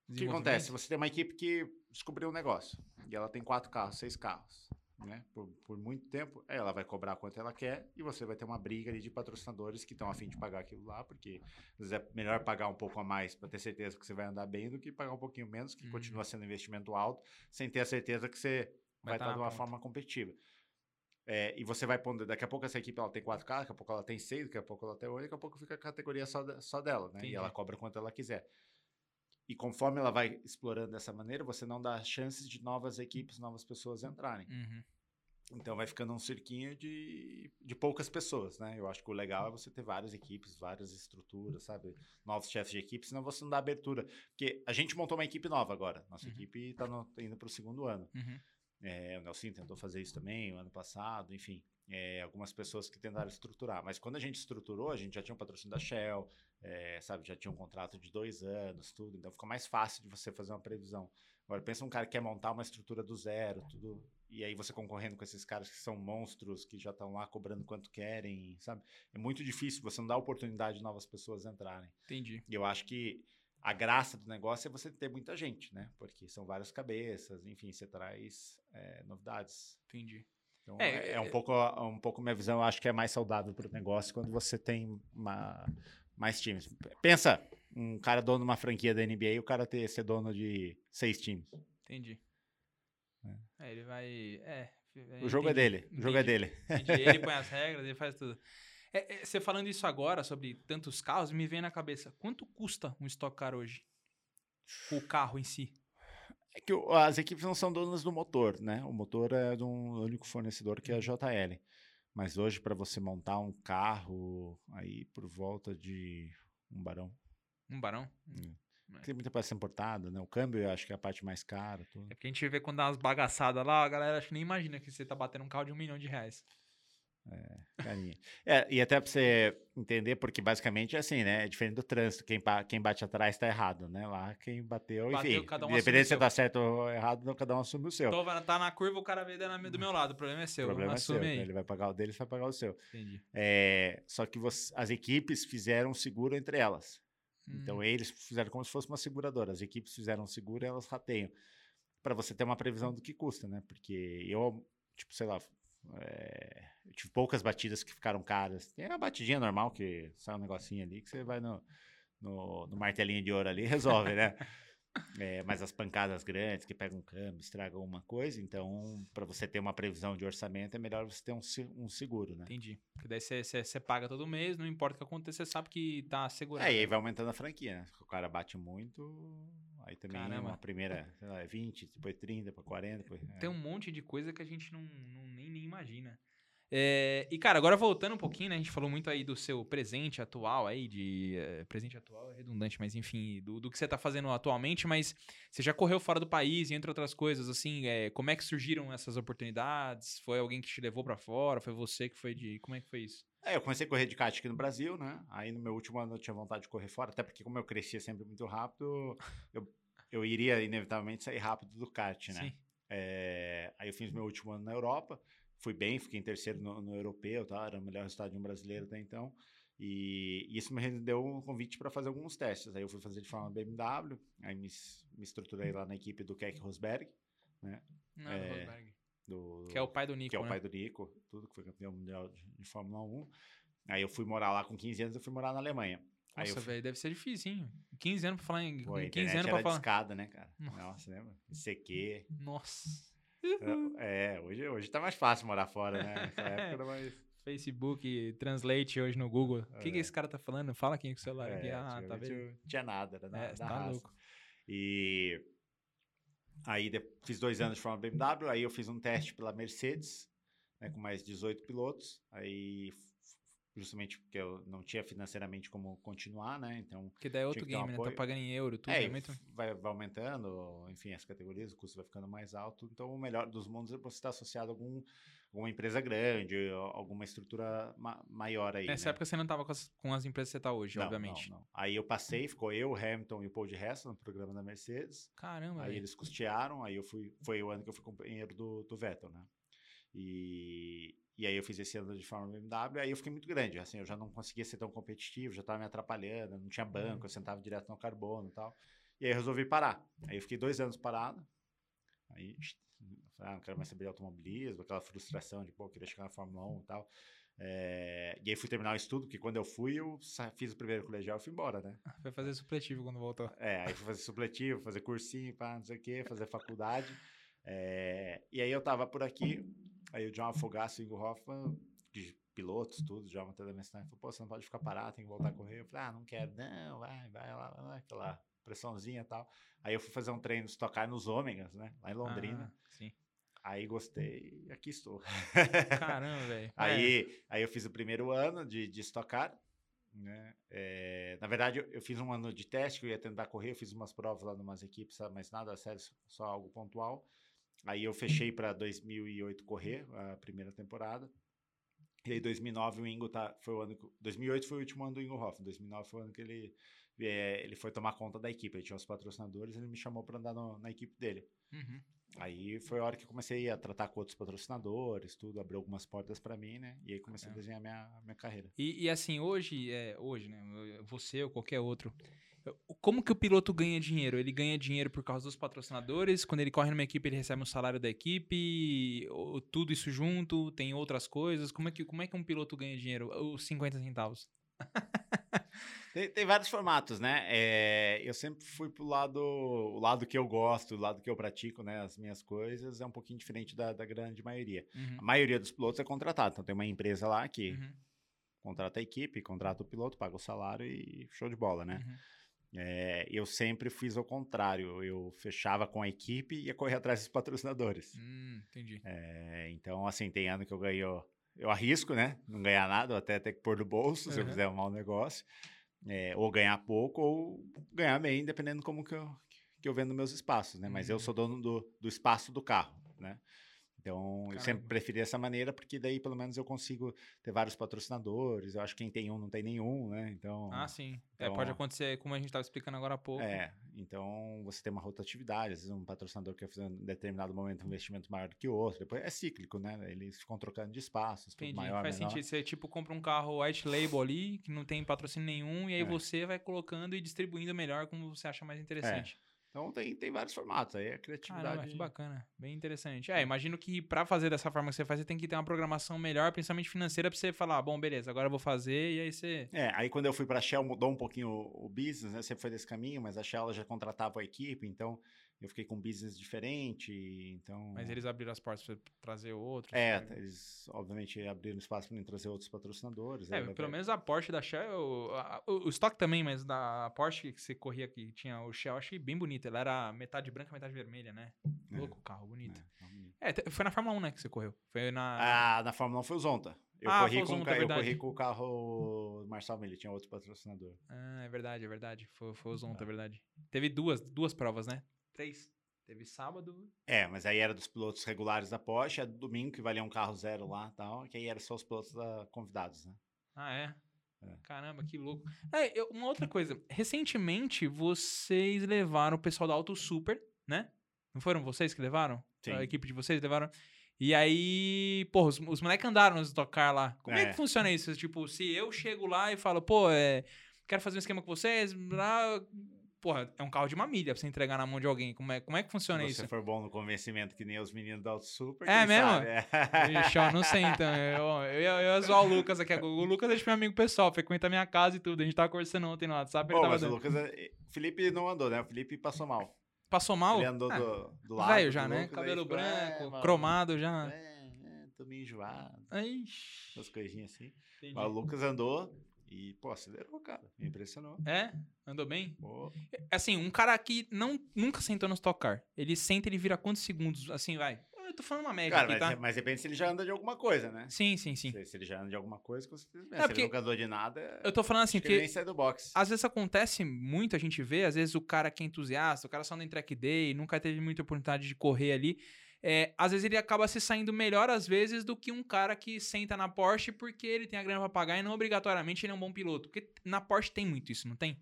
o que acontece? Você tem uma equipe que descobriu um negócio e ela tem quatro carros, seis carros. Né? Por, por muito tempo, ela vai cobrar quanto ela quer e você vai ter uma briga ali de patrocinadores que estão afim de pagar aquilo lá, porque às vezes é melhor pagar um pouco a mais para ter certeza que você vai andar bem do que pagar um pouquinho menos, que Uhum. continua sendo um investimento alto, sem ter a certeza que você Vai vai tá estar na de uma ponta. forma competitiva. É, e você vai pondo, daqui a pouco essa equipe ela tem quatro carros, daqui a pouco ela tem seis, daqui a pouco ela tem oito, daqui a pouco fica a categoria só, de- só dela, né? Entendi. E ela cobra quanto ela quiser. E conforme ela vai explorando dessa maneira, você não dá chances de novas equipes, novas pessoas entrarem. Uhum. Então vai ficando um cirquinho de, de poucas pessoas, né? Eu acho que o legal é você ter várias equipes, várias estruturas, sabe? Novos chefes de equipe, senão você não dá abertura. Porque a gente montou uma equipe nova agora. Nossa Uhum. equipe está indo para o segundo ano. Uhum. É, o Nelson tentou fazer isso também o ano passado, enfim. É, algumas pessoas que tentaram estruturar. Mas quando a gente estruturou, a gente já tinha um patrocínio da Shell, é, sabe? Já tinha um contrato de dois anos, tudo. Então fica mais fácil de você fazer uma previsão. Agora, pensa um cara que quer montar uma estrutura do zero, tudo. e aí você concorrendo com esses caras que são monstros, que já estão lá cobrando quanto querem, sabe? É muito difícil, você não dá oportunidade de novas pessoas entrarem. Entendi. E eu acho que a graça do negócio é você ter muita gente, né? Porque são várias cabeças, enfim, você traz é, novidades. Entendi. Então, É, é, é é- um, pouco, um pouco minha visão, eu acho que é mais saudável para o negócio quando você tem uma, mais times. Pensa, um cara dono de uma franquia da NBA e o cara ter, ser dono de seis times. Entendi. É, ele vai. É. O jogo é entendi, dele, o jogo é entendi, dele. entendi. Ele põe as regras, ele faz tudo. É, é, você falando isso agora sobre tantos carros, me vem na cabeça, quanto custa um Stock Car hoje? O carro em si. É que as equipes não são donas do motor, né? O motor é de um único fornecedor que é a JL. Mas hoje, para você montar um carro, aí por volta de um barão. Um barão? Hum. É. Tem muita peça importada, né? O câmbio eu acho que é a parte mais cara. Tudo. É porque a gente vê quando dá umas bagaçadas lá, a galera acho que nem imagina que você tá batendo um carro de um milhão de reais. Carinha. É, e até para você entender, porque basicamente é assim, né? É diferente do trânsito. Quem, quem bate atrás tá errado, né? Lá quem bateu, Bateu, enfim. cada um assume independente se tá certo ou errado, não, cada um assume o seu. Vai- tá na curva, o cara veio do meu lado. O problema é seu. o problema é seu. Assume então aí. Ele vai pagar o dele, você vai pagar o seu. Entendi. É, só que você- as equipes fizeram um seguro entre elas. Então Hum, eles fizeram como se fosse uma seguradora. As equipes fizeram um seguro e elas rateiam. Para você ter uma previsão do que custa, né? Porque eu, tipo, sei lá, é, eu tive poucas batidas que ficaram caras. Tem a batidinha normal, que sai um negocinho ali, que você vai no, no, no martelinho de ouro ali e resolve, né? É, mas as pancadas grandes que pegam um câmbio, estragam alguma coisa, então, para você ter uma previsão de orçamento, é melhor você ter um, um seguro, né? Entendi. Porque daí você- paga todo mês, não importa o que aconteça, você sabe que tá assegurado. É, e aí vai aumentando a franquia, né? Se o cara bate muito, aí também Caramba. uma primeira, sei lá, é 20, depois 30, depois 40, depois... é. Tem um monte de coisa que a gente não, não- imagina. É, e, cara, agora voltando um pouquinho, né? A gente falou muito aí do seu presente atual aí, de... é, presente atual é redundante, mas enfim, do, do que você tá fazendo atualmente, mas você já correu fora do país, entre outras coisas, assim, é, como é que surgiram essas oportunidades? Foi alguém que te levou pra fora? Foi você que foi de... Como é que foi isso? É, eu comecei a correr de kart aqui no Brasil, né? Aí no meu último ano eu tinha vontade de correr fora, até porque como eu crescia sempre muito rápido, eu, eu iria inevitavelmente sair rápido do kart, né? Sim. Aí eu fiz meu último ano na Europa, fui bem, fiquei em terceiro no, no europeu, tá? era o melhor resultado de um brasileiro até então. E, e isso me rendeu um convite para fazer alguns testes. Aí eu fui fazer de forma BMW, aí me, me estruturei lá na equipe do Keck Rosberg, né? Não, É, Rosberg. Do, Que é o pai do Nico, que é o né? pai do Nico, tudo que foi campeão mundial de, de Fórmula 1. Aí eu fui morar lá com 15 anos, eu fui morar na Alemanha. Nossa, fui- velho, deve ser difícil, hein? 15 anos pra falar em... Pô, a com 15 internet anos pra falar... discada, né, cara? Nossa. Nossa, lembra? ICQ. Nossa. É, hoje, hoje tá mais fácil morar fora, né? Naquela época era mais... Facebook, Translate hoje no Google. O que, que É. esse cara tá falando? Fala aqui com o celular aqui. É, Ah, tá vendo? Tinha nada, era na, É, na tá louco. E aí fiz dois anos de forma BMW, aí eu fiz um teste pela Mercedes, né, com mais 18 pilotos, aí justamente porque eu não tinha financeiramente como continuar, né, então... Porque daí é outro que ter um game, né? Tá pagando em euro, tudo. é, É, muito... vai, vai aumentando, enfim, as categorias, o custo vai ficando mais alto, então o melhor dos mundos é você estar associado a algum, alguma empresa grande, alguma estrutura ma- maior aí, Nessa né? época você não tava com as, com as empresas que você tá hoje, Não, obviamente. não, não. Aí eu passei, ficou eu, Hamilton e o Paul de Hessa no programa da Mercedes. Caramba, Aí eles custearam, aí eu fui, foi o ano que eu fui companheiro do, do Vettel, né? E, e aí eu fiz esse ano de Fórmula BMW, aí eu fiquei muito grande, assim, eu já não conseguia ser tão competitivo, já estava me atrapalhando, não tinha banco, eu sentava direto no carbono e tal. E aí eu resolvi parar. Aí eu fiquei dois anos parado, aí ah, não quero mais saber de automobilismo, aquela frustração de, pô, eu queria chegar na Fórmula 1 e tal. É, e aí fui terminar o estudo, porque quando eu fui, eu fiz o primeiro colegial e fui embora, né? Foi fazer supletivo quando voltou. É, aí fui fazer supletivo, fazer cursinho, pá, não sei o quê, fazer faculdade. É, e aí eu tava por aqui, aí o John Afogasso e o Ingo Hoffman, de pilotos, tudo, já até da minha cidade, falou, pô, você não pode ficar parado, tem que voltar a correr. Eu falei, ah, não quero, não, vai, vai lá, vai lá, aquela pressãozinha e tal. Aí eu fui fazer um treino de estocar nos Ômegas, né, lá em Londrina. Ah, sim. Aí gostei e aqui estou. Caramba, velho. É, Aí, aí eu fiz o primeiro ano de, de estocar. Né? É, na verdade, eu, eu fiz um ano de teste, eu ia tentar correr, eu fiz umas provas lá em umas equipes, sabe, mas nada sério, só algo pontual. Aí eu fechei para 2008 correr, a primeira temporada. E aí, 2009, o Ingo tá, foi o ano que, 2008 foi o último ano do Ingo Hoffman, 2009 foi o ano que ele, é, ele foi tomar conta da equipe, ele tinha os patrocinadores, ele me chamou para andar no, na equipe dele. Uhum. Aí foi a hora que eu comecei a tratar com outros patrocinadores, tudo, abriu algumas portas para mim, né? E aí comecei é. a desenhar minha, minha carreira. E, e, assim, hoje, é, hoje, né? Você ou qualquer outro, como que o piloto ganha dinheiro? Ele ganha dinheiro por causa dos patrocinadores? Quando ele corre numa equipe, ele recebe um salário da equipe? Ou tudo isso junto? Tem outras coisas? Como é que, como é que um piloto ganha dinheiro? Os 50 centavos. tem, tem, vários formatos, né? É, eu sempre fui pro lado, o lado que eu gosto, o lado que eu pratico, né? As minhas coisas é um pouquinho diferente da, da grande maioria. Uhum. A maioria dos pilotos é contratado, então tem uma empresa lá que uhum. contrata a equipe, contrata o piloto, paga o salário e show de bola, né? Uhum. É, eu sempre fiz ao contrário. Eu fechava com a equipe e ia correr atrás dos patrocinadores. Hum, entendi. É, então, assim, tem ano que eu ganho. Eu arrisco, né? Não ganhar nada, até ter que pôr no bolso uhum. se eu fizer um mau negócio. É, ou ganhar pouco, ou ganhar bem, dependendo como que eu, que eu vendo meus espaços, né? Mas eu uhum. sou dono do, do espaço do carro, né? Então, Caramba. eu sempre preferi essa maneira, porque daí pelo menos eu consigo ter vários patrocinadores. Eu acho que quem tem um não tem nenhum, né? Então. Ah, sim. Então, é, pode acontecer, como a gente estava explicando agora há pouco. É, então você tem uma rotatividade. Às vezes um patrocinador quer fazer em determinado momento um investimento maior do que o outro. Depois é cíclico, né? Eles ficam trocando de espaços, Entendi. tudo maior, Faz menor. sentido. Você, tipo, compra um carro white label ali, que não tem patrocínio nenhum, e aí é. você vai colocando e distribuindo melhor como você acha mais interessante. É. Então tem, tem vários formatos, aí a criatividade. Caramba, que bacana, bem interessante. É, imagino que para fazer dessa forma que você faz, você tem que ter uma programação melhor, principalmente financeira, para você falar, bom, beleza, agora eu vou fazer, e aí você. É, aí quando eu fui para a Shell mudou um pouquinho o, o business, né? Você foi desse caminho, mas a Shell já contratava a equipe, então eu fiquei com um business diferente, então... Mas eles abriram as portas para trazer outros? É, né? eles obviamente abriram espaço para trazer outros patrocinadores. É, pelo menos a Porsche da Shell, o, o estoque também, mas da Porsche que você corria aqui, tinha o Shell, achei bem bonito, ela era metade branca, metade vermelha, né? É, Louco carro, bonito. É, é, foi na Fórmula 1, né, que você correu? Foi na... Ah, na Fórmula 1 foi o Zonta. Eu, ah, corri, com, é eu corri com o carro Marcel ele tinha outro patrocinador. Ah, é verdade, é verdade. Foi, foi o Zonta, é verdade. Teve duas, duas provas, né? Três. Teve sábado. É, mas aí era dos pilotos regulares da Porsche, é domingo que valia um carro zero lá e tal, que aí era só os pilotos da, convidados, né? Ah, é? é. Caramba, que louco. É, eu, uma outra coisa. Recentemente, vocês levaram o pessoal da Auto Super, né? Não foram vocês que levaram? Sim. A equipe de vocês levaram? E aí, pô, os, os moleques andaram nos tocar lá. Como é. é. que funciona isso? Tipo, se eu chego lá e falo, pô, é, quero fazer um esquema com vocês, lá, porra, é um carro de uma milha pra você entregar na mão de alguém. Como é, como é que funciona Se isso? Se for bom no convencimento que nem os meninos da Auto Super, É mesmo? Sabe? É. Ixi, ó, não sei então. Eu, eu, eu ia zoar o Lucas aqui. O Lucas é meu amigo pessoal, frequenta a minha casa e tudo. A gente tava conversando ontem no WhatsApp. Bom, mas dando... o Lucas, é... Felipe não andou, né? O Felipe passou mal. Passou mal? Ele andou ah, do, do lado. Velho já, né? Cabelo branco, é, cromado já. É, é, tô meio enjoado. Ixi. Umas coisinhas assim. Entendi. Mas o Lucas andou, e, pô, acelerou, cara. Me impressionou. É? Andou bem? Pô. Assim, um cara que não, nunca sentou no Stock Car. Ele senta, ele vira quantos segundos? Assim, vai. Eu tô falando uma média cara, aqui, mas, tá? mas depende se ele já anda de alguma coisa, né? Sim, sim, sim. Se, se ele já anda de alguma coisa, com certeza. É, se ele nunca andou de nada... Eu tô falando assim, porque... nem sai do box. Às vezes acontece muito, a gente vê, às vezes o cara que é entusiasta, o cara só anda em track day, nunca teve muita oportunidade de correr ali é, às vezes ele acaba se saindo melhor, às vezes, do que um cara que senta na Porsche porque ele tem a grana pra pagar e não obrigatoriamente ele é um bom piloto. Porque na Porsche tem muito isso, não tem?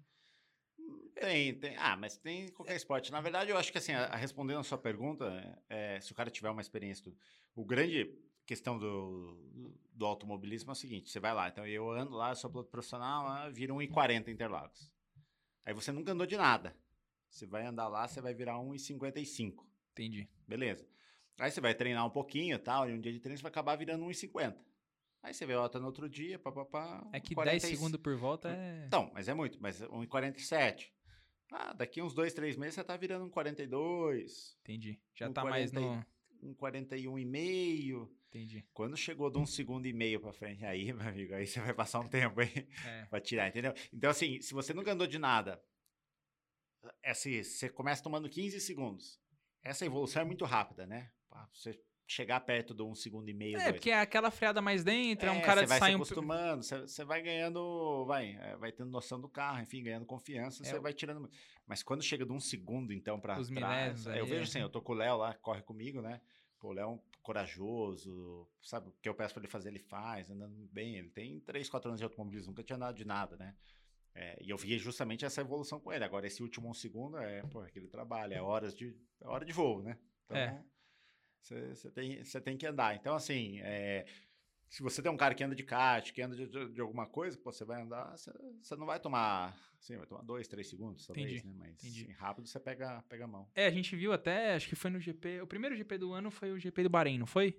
Tem, tem. Ah, mas tem qualquer esporte. Na verdade, eu acho que assim, a, a respondendo a sua pergunta, é, se o cara tiver uma experiência, tudo, o grande questão do, do automobilismo é o seguinte: você vai lá, então eu ando lá, sou piloto profissional, vira 1,40 Interlagos. Aí você nunca andou de nada. Você vai andar lá, você vai virar 1,55. Entendi. Beleza. Aí você vai treinar um pouquinho e tal, e um dia de treino você vai acabar virando 1,50. Aí você volta no outro dia, papapá. É que 40... 10 segundos por volta é. Então, mas é muito, mas 1,47. Ah, daqui uns dois, três meses você tá virando um 42. Entendi. Já tá 40, mais no. Um 41,5. Entendi. Quando chegou de um segundo e meio pra frente, aí, meu amigo, aí você vai passar um tempo aí é. pra tirar, entendeu? Então, assim, se você nunca andou de nada, é assim, você começa tomando 15 segundos. Essa evolução é muito rápida, né? Você chegar perto de um segundo e meio. É, dois. porque é aquela freada mais dentro, é, um cara que sai Você vai se acostumando, você, vai ganhando, vai, é, vai tendo noção do carro, enfim, ganhando confiança, é, você vai tirando. Mas quando chega de um segundo, então, para trás, eu vejo assim, eu tô com o Léo lá, corre comigo, né? Pô, o Léo é um corajoso, sabe? O que eu peço para ele fazer, ele faz, andando bem. Ele tem 3, 4 anos de automobilismo, nunca tinha andado de nada, né? É, e eu vi justamente essa evolução com ele. Agora, esse último um segundo é, pô, aquele trabalho, é horas de, é hora de voo, né? É. Você tem, você tem que andar. Então, assim, é, se você tem um cara que anda de kart, que anda de, de, de alguma coisa, pô, você vai andar, você, não vai tomar, assim, vai tomar dois, três segundos, talvez, Entendi, né? Mas entendi. assim, rápido você pega, pega a mão. É, a gente viu até, acho que foi no GP. O primeiro GP do ano foi o GP do Bahrein, não foi?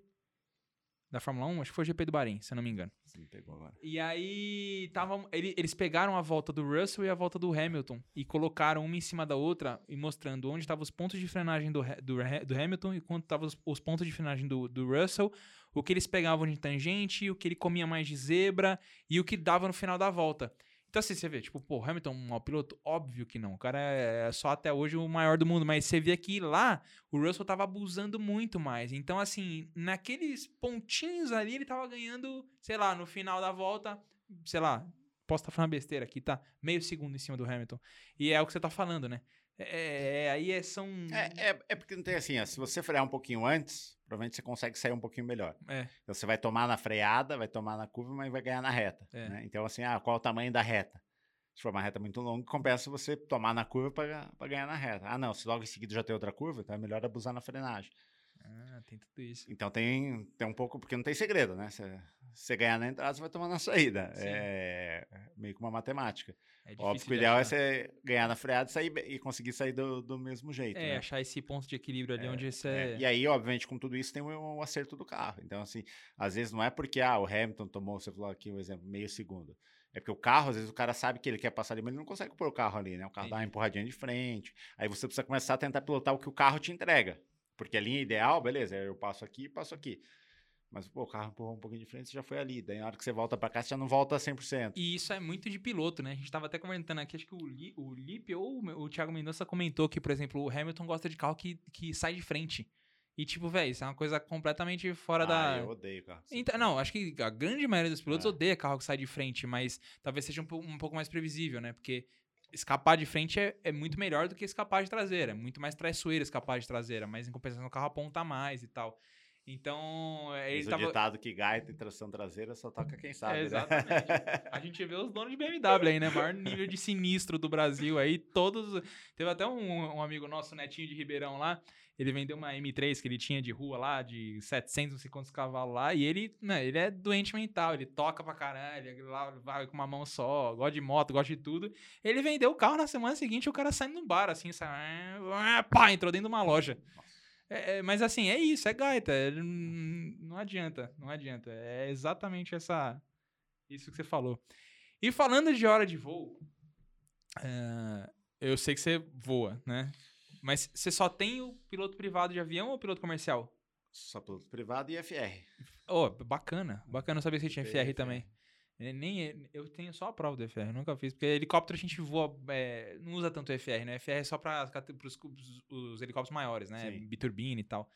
Da Fórmula 1? Acho que foi o GP do Bahrein, se eu não me engano. Me pegou agora. E aí, tava, ele- eles pegaram a volta do Russell e a volta do Hamilton e colocaram uma em cima da outra e mostrando onde estavam os pontos de frenagem do, do, do Hamilton e quanto estavam os, os pontos de frenagem do, do Russell, o que eles pegavam de tangente, o que ele comia mais de zebra e o que dava no final da volta. Então, assim, você vê, tipo, pô, Hamilton, um piloto? Óbvio que não. O cara é só até hoje o maior do mundo. Mas você vê que lá, o Russell tava abusando muito mais. Então, assim, naqueles pontinhos ali, ele tava ganhando, sei lá, no final da volta, sei lá, posso estar falando besteira aqui, tá? Meio segundo em cima do Hamilton. E é o que você tá falando, né? É, é- aí é, são. É, é, é porque não tem assim, ó, se você frear um pouquinho antes, provavelmente você consegue sair um pouquinho melhor. É. Então você vai tomar na freada, vai tomar na curva, mas vai ganhar na reta. É. né? Então, assim, ah, qual o tamanho da reta? Se for uma reta muito longa, compensa você tomar na curva para ganhar na reta. Ah, não, se logo em seguida já tem outra curva, então é melhor abusar na frenagem. Ah, tem tudo isso. Então tem, tem um pouco, porque não tem segredo, né? Você, você ganhar na entrada, você vai tomar na saída. Sim. É meio que uma matemática. É difícil Óbvio que o de ideal é você ganhar na freada e, sair, e conseguir sair do, do mesmo jeito. É, né? achar esse ponto de equilíbrio ali É, onde você. É, E aí, obviamente, com tudo isso, tem o, o acerto do carro. Então, assim, às vezes não é porque ah, o Hamilton tomou, você falou aqui um exemplo, meio segundo. É porque o carro, às vezes, o cara sabe que ele quer passar ali, mas ele não consegue pôr o carro ali, né? O carro dá uma empurradinha de frente. Aí você precisa começar a tentar pilotar o que o carro te entrega. Porque a linha ideal, beleza, eu passo aqui e passo aqui. Mas, pô, o carro empurrou um pouquinho de frente, você já foi ali. Daí, na hora que você volta pra cá, você já não volta 100%. E isso é muito de piloto, né? A gente tava até comentando aqui, acho que o, Li, o Lipe ou o, Thiago Mendonça comentou que, por exemplo, o Hamilton gosta de carro que, que sai de frente. E, tipo, velho, isso é uma coisa completamente fora ah, da. eu odeio carro. Então, não, acho que a grande maioria dos pilotos É. odeia carro que sai de frente, mas talvez seja um, um pouco mais previsível, né? Porque escapar de frente é, é muito melhor do que escapar de traseira. É muito mais traiçoeiro escapar de traseira, mas em compensação o carro aponta mais e tal. Então, é, ele o tava. ditado que gaita e tração traseira só toca quem sabe, É, né? exatamente. A gente vê os donos de BMW aí, né? Maior nível de sinistro do Brasil aí. Todos. Teve até um, um amigo nosso, Netinho de Ribeirão lá. Ele vendeu uma M3 que ele tinha de rua lá, de 700, não sei quantos cavalos lá. E ele, né, ele é doente mental. Ele toca pra caralho. Ele lá vai com uma mão só. Gosta de moto, gosta de tudo. Ele vendeu o carro na semana seguinte. O cara saindo num bar, assim, sabe? Ah, Pá, entrou dentro de uma loja. É, é, mas assim, é isso, é gaita. é, Não, adianta, não adianta. É exatamente essa, isso que você falou. E falando de hora de voo, é, eu sei que você voa, né? Mas você só tem o piloto privado de avião ou piloto comercial? Só piloto privado e FR. Oh, bacana. Bacana saber se tinha Tem FR também. É, Nem, eu tenho só a prova do FR, nunca fiz. Porque helicóptero a gente voa, é, não usa tanto FR, né? FR é só para os helicópteros maiores, né? Sim. Biturbina e tal.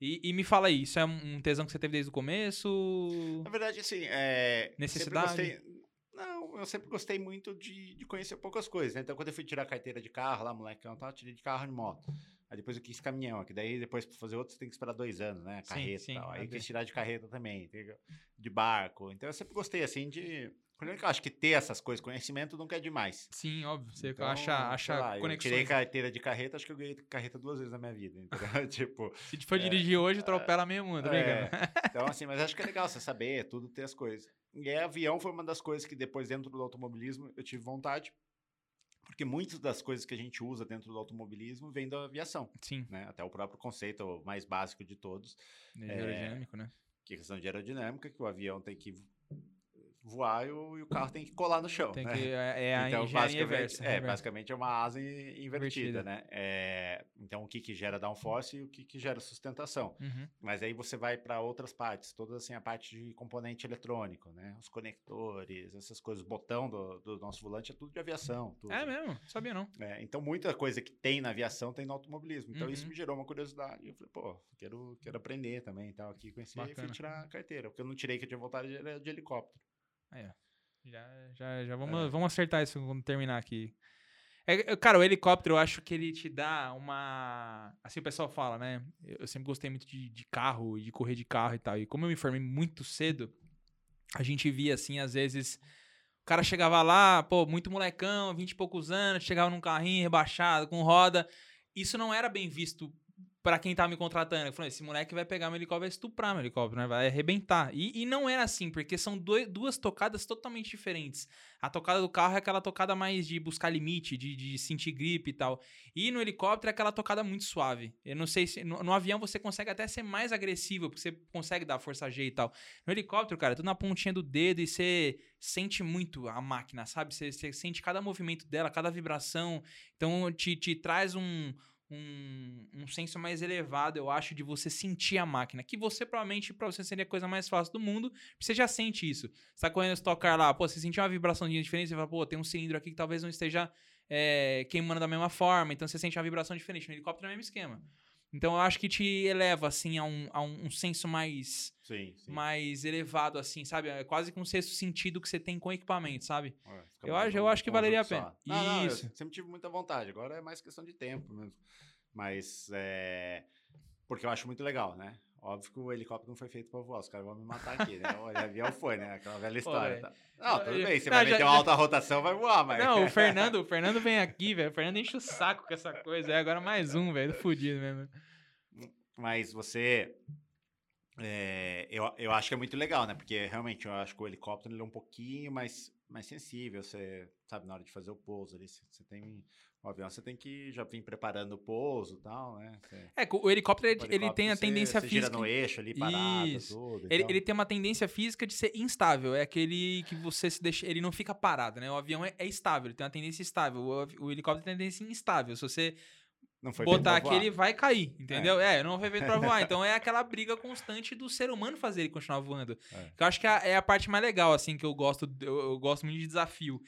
E, e me fala aí, isso é um tesão que você teve desde o começo? Na verdade, assim, é... Necessidade? gostei- Não, eu sempre gostei muito de, de conhecer poucas coisas, né? Então, quando eu fui tirar a carteira de carro lá, molecão, e tal, eu tirei de carro e de moto. Aí depois eu quis caminhão, que daí depois pra fazer outro você tem que esperar dois anos, né? Sim, Carreta sim, e tal. Aí eu ok. quis tirar de carreta também, de barco. Então eu sempre gostei, assim, de... Eu acho que ter essas coisas, conhecimento nunca é demais. Sim, óbvio. Você Então, acha, acha lá, eu conexões. tirei carteira de carreta, acho que eu ganhei carreta duas vezes na minha vida, entendeu? tipo, Se for dirigir hoje, atropela meio mundo, É, então, assim, mas acho que é legal você saber tudo, ter as coisas. E aí, avião foi uma das coisas que depois, dentro do automobilismo, eu tive vontade. Porque muitas das coisas que a gente usa dentro do automobilismo vem da aviação, Sim, né? Até o próprio conceito o mais básico de todos, é aerodinâmico, né? que é questão de aerodinâmica, que o avião tem que voar e o, e o carro tem que colar no chão, Tem né? que, é, é a então, engenharia basicamente, é, reversa. basicamente é uma asa in- invertida, Invertida. né? É, então, o que, que gera downforce e o que, que gera sustentação. Uhum. Mas aí você vai para outras partes, toda assim a parte de componente eletrônico, né? Os conectores, essas coisas, o botão do, do nosso volante é tudo de aviação. Tudo. É mesmo? Sabia não. É, então muita coisa que tem na aviação tem no automobilismo. Então isso Uhum. me gerou uma curiosidade. Eu falei, pô, quero, quero aprender também, tal aqui conhecer e Bacana. fui tirar a carteira, porque eu não tirei que eu tinha vontade de, de helicóptero. Aí, ó. Já, já, já vamos, vamos acertar isso quando terminar aqui. É, é, cara, o helicóptero, eu acho que ele te dá uma. Assim o pessoal fala, né? Eu sempre gostei muito de, de carro, de correr de carro e tal. E como eu me formei muito cedo, a gente via, assim, às vezes. O cara chegava lá, pô, muito molecão, vinte e poucos anos, chegava num carrinho rebaixado, com roda. Isso não era bem visto para quem tá me contratando. Eu falei, esse moleque vai pegar meu helicóptero, vai estuprar meu helicóptero, né? Vai arrebentar. E, e não era assim, porque são dois, duas tocadas totalmente diferentes. A tocada do carro é aquela tocada mais de buscar limite, de, de sentir gripe e tal. E no helicóptero é aquela tocada muito suave. Eu não sei se. No, no avião você consegue até ser mais agressivo, porque você consegue dar força G e tal. No helicóptero, cara, tudo na pontinha do dedo e você sente muito a máquina, sabe? Você, você sente cada movimento dela, cada vibração. Então te, te traz um um, um senso mais elevado, eu acho, de você sentir a máquina. Que você, provavelmente, para você seria a coisa mais fácil do mundo, você já sente isso. Você tá correndo tocar lá, pô, você sentiu uma vibração diferente, você fala, pô, tem um cilindro aqui que talvez não esteja é, queimando da mesma forma, então você sente uma vibração diferente. No helicóptero é o mesmo esquema. Então eu acho que te eleva, assim, a um, a um senso mais, sim, sim. mais elevado, assim, sabe? É quase que um sexto sentido que você tem com o equipamento, sabe? Eu, acho, eu acho que valeria a pena. Não, Isso. Não, sempre tive muita vontade. Agora é mais questão de tempo mesmo. Mas é. Porque eu acho muito legal, né? Óbvio que o helicóptero não foi feito para voar, os caras vão me matar aqui, né? O avião foi, né? Aquela velha história. Pô, tá. Não, tudo bem, você não, vai já, meter uma alta rotação, vai voar, mas. Não, o Fernando, o Fernando vem aqui, velho. O Fernando enche o saco com essa coisa. É agora mais um, velho. Fudido mesmo. Mas você. É, eu, eu acho que é muito legal, né? Porque realmente eu acho que o helicóptero ele é um pouquinho mais, mais sensível. Você sabe, na hora de fazer o pouso ali, você tem o avião você tem que já vir preparando o pouso e tal, né? Você... É, o helicóptero, o helicóptero ele tem a tendência você, física. Gira no eixo ali, parado, Isso. tudo. Ele, ele, tem uma tendência física de ser instável. É aquele que você se deixa. Ele não fica parado, né? O avião é, é estável, ele tem uma tendência estável. O, o helicóptero tem tendência instável. Se você botar aqui, ele vai cair, entendeu? É. é, não foi feito pra voar. então é aquela briga constante do ser humano fazer ele continuar voando. É. Que eu acho que é, é a parte mais legal, assim, que eu gosto. Eu, eu gosto muito de desafio.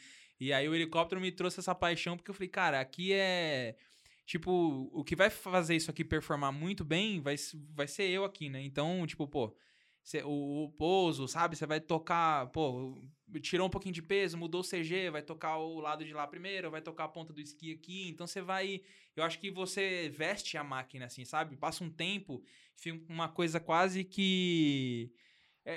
E aí o helicóptero me trouxe essa paixão, porque eu falei, cara, aqui é. Tipo, o que vai fazer isso aqui performar muito bem vai, vai ser eu aqui, né? Então, tipo, pô, cê, o, o pouso, sabe? Você vai tocar, pô, tirou um pouquinho de peso, mudou o CG, vai tocar o lado de lá primeiro, vai tocar a ponta do esqui aqui. Então você vai. Eu acho que você veste a máquina, assim, sabe? Passa um tempo, fica uma coisa quase que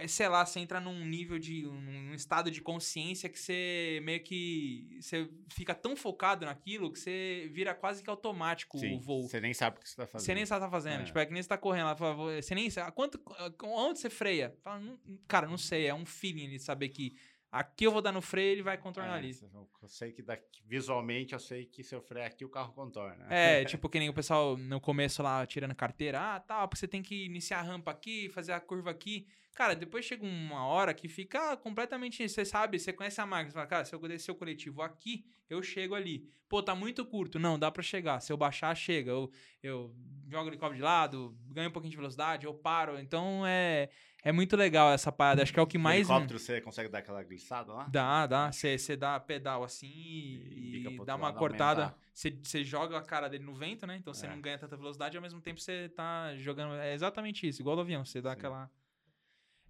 é, sei lá, você entra num nível de. um estado de consciência que você meio que. Você fica tão focado naquilo que você vira quase que automático Sim, o voo. Você nem sabe o que você tá fazendo. Você nem sabe o que tá fazendo. É. Tipo, é que nem você tá correndo lá, você nem sabe. Quanto, onde você freia? Fala, não, cara, não sei, é um feeling de saber que Aqui eu vou dar no freio, ele vai contornar é, ali. Eu sei que daqui, visualmente eu sei que se eu frear aqui o carro contorna. É, tipo que nem o pessoal no começo lá tirando carteira, ah, tá, porque você tem que iniciar a rampa aqui, fazer a curva aqui. Cara, depois chega uma hora que fica completamente. Você sabe, você conhece a máquina, você fala, cara, se eu descer o coletivo aqui, eu chego ali. Pô, tá muito curto. Não, dá para chegar. Se eu baixar, chega. Eu, eu jogo o helicóptero de lado, ganho um pouquinho de velocidade, eu paro. Então é. É muito legal essa parada. Acho que é o que mais. No helicóptero você consegue dar aquela glissada lá? Dá, dá. Você, você dá pedal assim e, e dá uma cortada. Você, você joga a cara dele no vento, né? Então você é. não ganha tanta velocidade e ao mesmo tempo você tá jogando. É exatamente isso, igual do avião. Você dá Sim. aquela.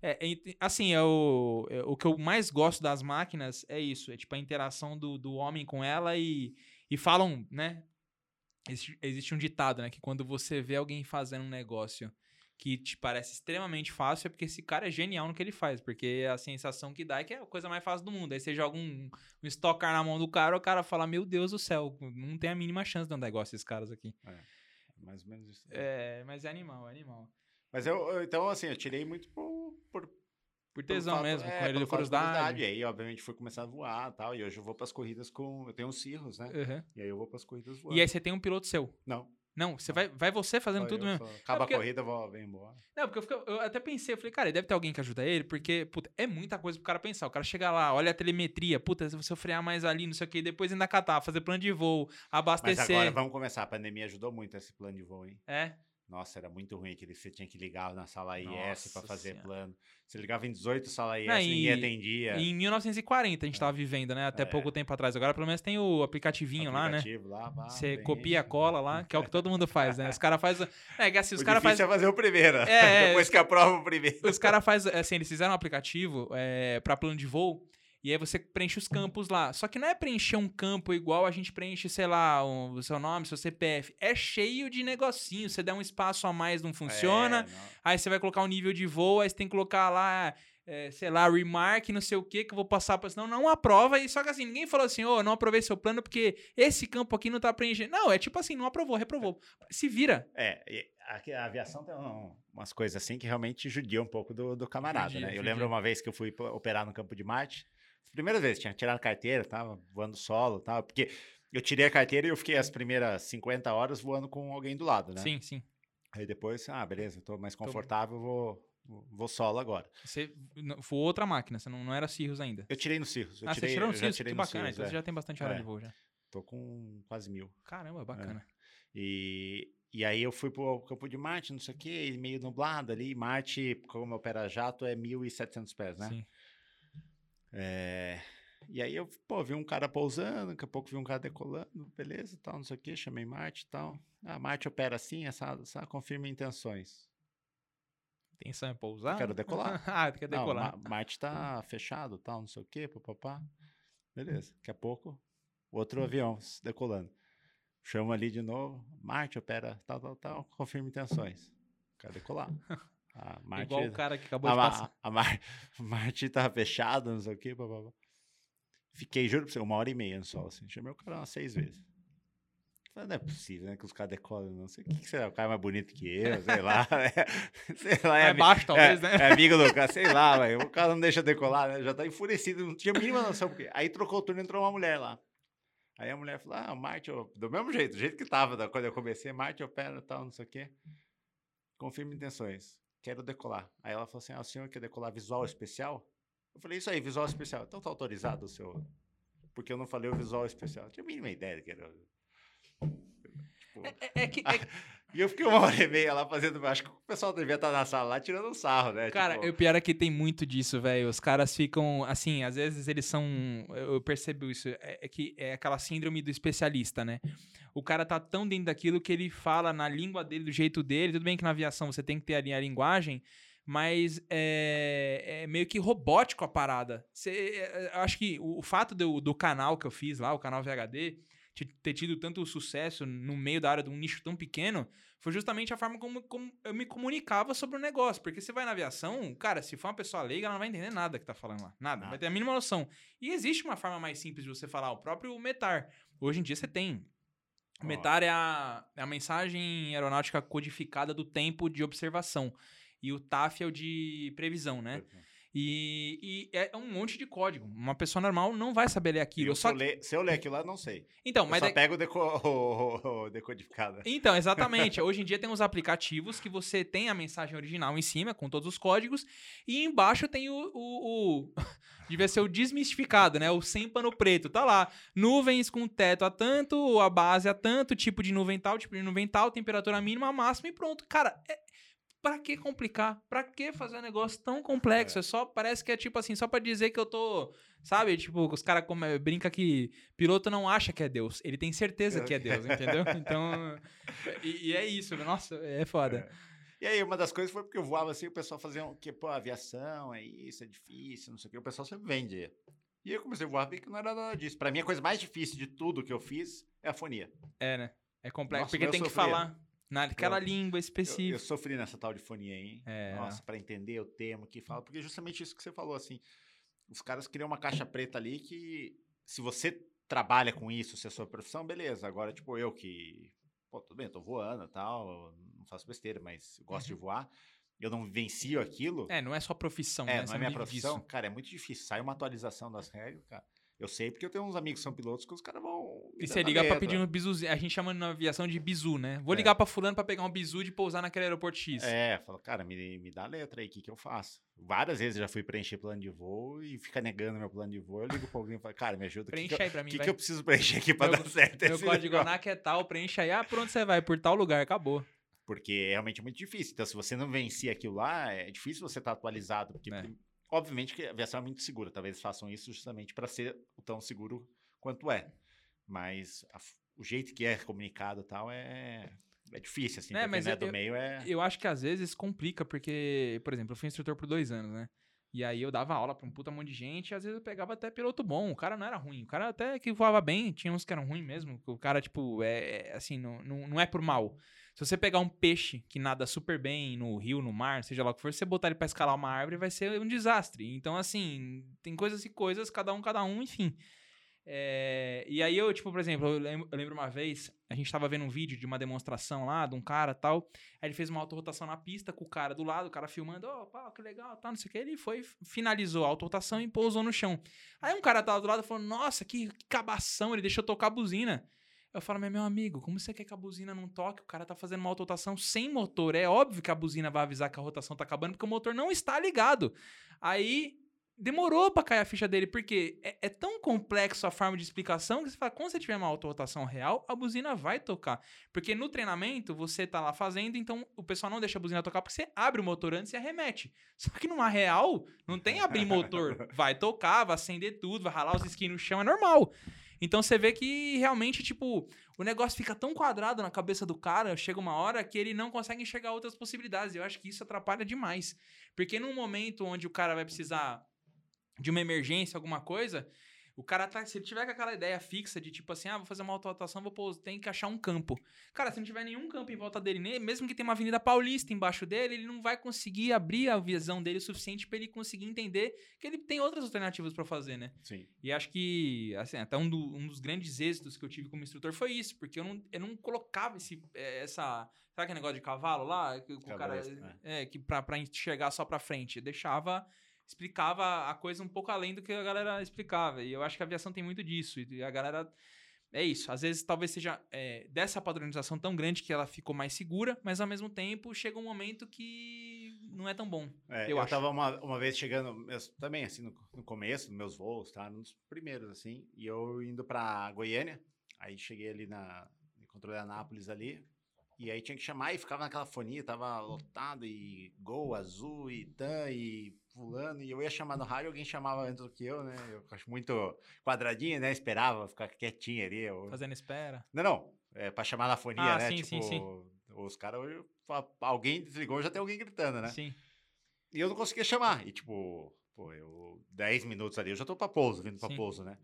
É, assim, é o, é, o que eu mais gosto das máquinas é isso. É tipo a interação do, do homem com ela e, e falam, né? Existe, existe um ditado, né? Que quando você vê alguém fazendo um negócio que te parece extremamente fácil é porque esse cara é genial no que ele faz, porque a sensação que dá é que é a coisa mais fácil do mundo. Aí você joga um, um estocar na mão do cara, o cara fala: Meu Deus do céu, não tem a mínima chance de andar igual esses caras aqui. É, é mais ou menos isso. É, mas é animal, é animal. Mas eu, eu então, assim, eu tirei muito por, por por tesão fato, mesmo, é, com ele de curiosidade. E aí, obviamente, fui começar a voar e tal. E hoje eu vou para as corridas com. Eu tenho uns cirros, né? Uhum. E aí eu vou para as corridas voando. E aí você tem um piloto seu? Não. Não, você vai, vai você fazendo tudo mesmo. Acaba porque, a corrida, vou, vem embora. Não, porque eu, fico, eu, até pensei, eu falei, cara, deve ter alguém que ajuda ele, porque, puta, é muita coisa pro cara pensar. O cara chega lá, olha a telemetria, puta, se você frear mais ali, não sei o que, depois ainda catar, fazer plano de voo, abastecer. Mas agora vamos começar. A pandemia ajudou muito esse plano de voo, hein? É. Nossa, era muito ruim que você tinha que ligar na sala IS para fazer senhora. plano. Você ligava em 18 salas IS, Não, ninguém atendia. Em 1940 a gente estava é. vivendo, né? Até é. pouco tempo atrás. Agora pelo menos tem o aplicativinho o aplicativo lá, né? Lá, você copia a cola lá, que é o que todo mundo faz, né? Os caras fazem. É, que assim, os caras fazem. é fazer o primeiro. É, Depois que aprova o primeiro. Os caras fazem. Assim, eles fizeram um aplicativo é, para plano de voo. E aí você preenche os campos lá. Só que não é preencher um campo igual a gente preenche, sei lá, o seu nome, seu CPF. É cheio de negocinho. Você der um espaço a mais, não funciona. É, não. Aí você vai colocar um nível de voo, aí você tem que colocar lá, é, sei lá, remark, não sei o que, que eu vou passar pra. Senão não aprova. E só que assim, ninguém falou assim, ô, não aprovei seu plano porque esse campo aqui não tá preenchendo. Não, é tipo assim, não aprovou, reprovou. Se vira. É, a aviação tem um- umas coisas assim que realmente judia um pouco do, do camarada, Judia, né? Eu judia. lembro uma vez que eu fui operar no campo de Marte. Primeira vez, tinha tirado carteira, tava voando solo e tal. Porque eu tirei a carteira e eu fiquei as primeiras 50 horas voando com alguém do lado, né? Sim, sim. Aí depois, ah, beleza, tô mais confortável, vou, vou solo agora. Você foi outra máquina, você não, não era Cirrus ainda. Eu tirei no Cirrus. Eu ah, tirei, você tirou no Cirrus? Que bacana, Cirrus, então é. você já tem bastante hora É. de voo já. Tô com quase mil. Caramba, bacana. E, e aí eu fui pro campo de Marte, não sei o quê, meio nublado ali. Marte, como opera jato, é 1.700 pés, né? Sim. É, E aí eu, pô, vi um cara pousando, daqui a pouco vi um cara decolando, beleza, tal, não sei o quê, chamei Marte e tal. Ah, Marte opera assim, essa, essa confirma intenções. Intenção é pousar? Quero decolar. ah, quer Não, decolar. Ma- Marte tá fechado, tal, não sei o quê, papapá. Beleza, daqui a pouco, outro avião s- decolando. Chama ali de novo, Marte opera tal, tal, tal, confirma intenções. Quero decolar. A Marte, Igual o cara que acabou a, de passar. a Mar- Marte tá fechado, não sei o quê, papapá. Fiquei, juro pra você, uma hora e meia no sol, assim. Chamei o cara umas seis vezes. Falei, não é possível, né? Que os caras decolam, não sei. O que, que será? O cara é mais bonito que eu, sei lá. é- sei lá, É ami- baixo, talvez, é, né? É amigo do cara, sei lá, velho. O cara não deixa decolar, né? Já tá enfurecido, não tinha a mínima noção. Porque... Aí trocou o turno e entrou uma mulher lá. Aí a mulher falou: Ah, Marte, ó, do mesmo jeito, do jeito que tava quando eu comecei, Marte opera e tal, não sei o quê. Confirma intenções. Quero decolar. Aí ela falou assim: Ah, o senhor quer decolar visual especial? Eu falei: Isso aí, visual especial. Então tá autorizado o seu. Porque eu não falei o visual especial. Eu tinha a mínima ideia que era. Tipo, É, é que, é que- e eu fiquei uma hora e meia lá fazendo. Acho que o pessoal devia estar na sala lá tirando um sarro, né? Cara, Tipo, o pior é que tem muito disso, velho. Os caras ficam, assim, às vezes eles são. Eu percebo isso. É, é que é aquela síndrome do especialista, né? O cara tá tão dentro daquilo que ele fala na língua dele, do jeito dele. Tudo bem que na aviação você tem que ter ali a linguagem, mas é, é meio que robótico a parada. Você, é, eu acho que o, o fato do, do canal que eu fiz lá, o canal VHD, ter tido tanto sucesso no meio da área de um nicho tão pequeno, foi justamente a forma como, como eu me comunicava sobre o negócio. Porque você vai na aviação, cara, se for uma pessoa leiga, ela não vai entender nada que tá falando lá. Nada. Vai ter a mínima noção. E existe uma forma mais simples de você falar, o próprio METAR. Hoje em dia você tem. O. METAR é a, é a mensagem aeronáutica codificada do tempo de observação. E o TAF é o de previsão, né? E, e é um monte de código. Uma pessoa normal não vai saber ler aquilo. Eu, se, eu ler, se eu ler aquilo lá, não sei. Então, eu mas só é- pego o, deco, o decodificado. Então, exatamente. Hoje em dia tem uns aplicativos que você tem a mensagem original em cima, com todos os códigos, e embaixo tem o. o, o- devia ser o desmistificado, né? O sem pano preto. Tá lá. Nuvens com teto a tanto, a base a tanto, tipo de nuvem tal, tipo de nuvem tal, temperatura mínima, máxima e pronto. Cara, é. Pra que complicar? Pra que fazer um negócio tão complexo? É, só, parece que é tipo assim, só pra dizer que eu tô, sabe? Tipo, os caras brinca que piloto não acha que é Deus, ele tem certeza que é Deus, entendeu? Então, e, e é isso, nossa, é foda. E aí, uma das coisas foi porque eu voava assim, o pessoal fazia um, que, pô, aviação, é isso, é difícil, não sei o que. O pessoal sempre vende. E eu comecei a voar, vi que não era nada disso. Pra mim, a coisa mais difícil de tudo que eu fiz é a fonia. É, né? É complexo, Nossa, porque tem que sofria. falar naquela Eu- língua Eu, eu específica. sofri nessa tal de fonia aí. É. Nossa, pra entender o termo que fala. Porque é justamente isso que você falou, assim. Os caras criam uma caixa preta ali que, se você trabalha com isso, se é sua profissão, beleza. Agora, tipo, eu que. Pô, tudo bem, eu tô voando e tal, não faço besteira, mas eu gosto de voar. Eu não vencio aquilo. Uhum. É, não é só profissão, É, né? não é minha profissão. disso. Cara, é muito difícil. Sai uma atualização das regras, cara. Eu sei porque eu tenho uns amigos que são pilotos que os caras vão. E você liga pra letra. pedir um bizuzinho. A gente chama na aviação de bizu, né? Vou É. ligar pra fulano pra pegar um bizu de pousar naquele aeroporto X. É, fala, cara, me, me dá a letra aí, o que, que eu faço? Várias vezes eu já fui preencher plano de voo e fica negando meu plano de voo. Eu ligo pra alguém e falo, cara, me ajuda. O que, Preenche que, aí pra mim, que, vai. que eu preciso preencher aqui pra Meu- dar certo? Meu código? ANAC é tal, preenche aí. Ah, pronto, você vai por tal lugar, acabou. Porque é realmente muito difícil. Então, se você não vencer aquilo lá, é difícil você estar atualizado. Porque, É. obviamente, que a aviação é muito segura. Talvez façam isso justamente para ser o tão seguro quanto é. Mas a o jeito que é comunicado e tal é, é difícil, assim. É, mas é eu- do meio é... Eu acho que às vezes complica, porque, por exemplo, eu fui instrutor por dois anos, né? E aí eu dava aula pra um puta monte de gente, e às vezes eu pegava até piloto bom. O cara não era ruim, o cara até que voava bem, tinha uns que eram ruins mesmo. O cara, tipo, é, é assim, não, não, não é por mal. Se você pegar um peixe que nada super bem no rio, no mar, seja lá o que for, você botar ele pra escalar uma árvore, vai ser um desastre. Então, assim, tem coisas e coisas, cada um, cada um, enfim. É, e aí eu, tipo, por exemplo, eu lembro, uma vez, a gente tava vendo um vídeo de uma demonstração lá, de um cara tal, aí ele fez uma autorrotação na pista com o cara do lado, o cara filmando, ó, oh, que legal, tal, não sei o que, ele foi, finalizou a autorrotação e pousou no chão. Aí um cara tava do lado falou, nossa, que, que cabação, ele deixou tocar a buzina. Eu falo, meu amigo, como você quer que a buzina não toque? O cara tá fazendo uma autorrotação sem motor. É óbvio que a buzina vai avisar que a rotação tá acabando, porque o motor não está ligado. Aí demorou para cair a ficha dele, porque é, é, tão complexo a forma de explicação que você fala, quando você tiver uma autorrotação real, a buzina vai tocar. Porque no treinamento, você tá lá fazendo, então o pessoal não deixa a buzina tocar porque você abre o motor antes e arremete. Só que numa real, não tem abrir motor. Vai tocar, vai acender tudo, vai ralar os skins no chão, é normal. Então você vê que realmente, tipo, o negócio fica tão quadrado na cabeça do cara, chega uma hora que ele não consegue enxergar outras possibilidades. Eu acho que isso atrapalha demais. Porque num momento onde o cara vai precisar de uma emergência, alguma coisa, o cara tá. Se ele tiver com aquela ideia fixa de tipo assim, ah, vou fazer uma autoatação, vou pôr, tem que achar um campo. Cara, se não tiver nenhum campo em volta dele, mesmo que tenha uma Avenida Paulista embaixo dele, ele não vai conseguir abrir a visão dele o suficiente para ele conseguir entender que ele tem outras alternativas para fazer, né? Sim. E acho que, assim, até um, do, um, dos grandes êxitos que eu tive como instrutor foi isso, porque eu não, eu não colocava esse, eh, essa. Sabe aquele negócio de cavalo lá? Que, o cara. É, é que pra, pra enxergar só pra frente. Eu deixava explicava a coisa um pouco além do que a galera explicava. E eu acho que a aviação tem muito disso. E a galera. É isso. Às vezes talvez seja é, dessa padronização tão grande que ela ficou mais segura, mas ao mesmo tempo chega um momento que não é tão bom. É, eu, eu tava uma, uma vez chegando, também assim, no, no, começo dos meus voos, tá? Nos primeiros, assim, e eu indo pra Goiânia, aí cheguei ali na. Controle Anápolis ali, e aí tinha que chamar e ficava naquela fonia, tava lotado e gol, azul e tan e fulano. E eu ia chamar no rádio, alguém chamava antes do que eu, né? Eu acho muito quadradinho, né? Esperava ficar quietinho ali. Eu... Fazendo espera. Não, não. É pra chamar na fonia, ah, né? Sim, tipo, sim, sim. Os caras, alguém desligou, já tem alguém gritando, né? Sim. E eu não conseguia chamar. E tipo, pô, eu 10 minutos ali, eu já tô pra pouso, vindo pra sim. pouso, né?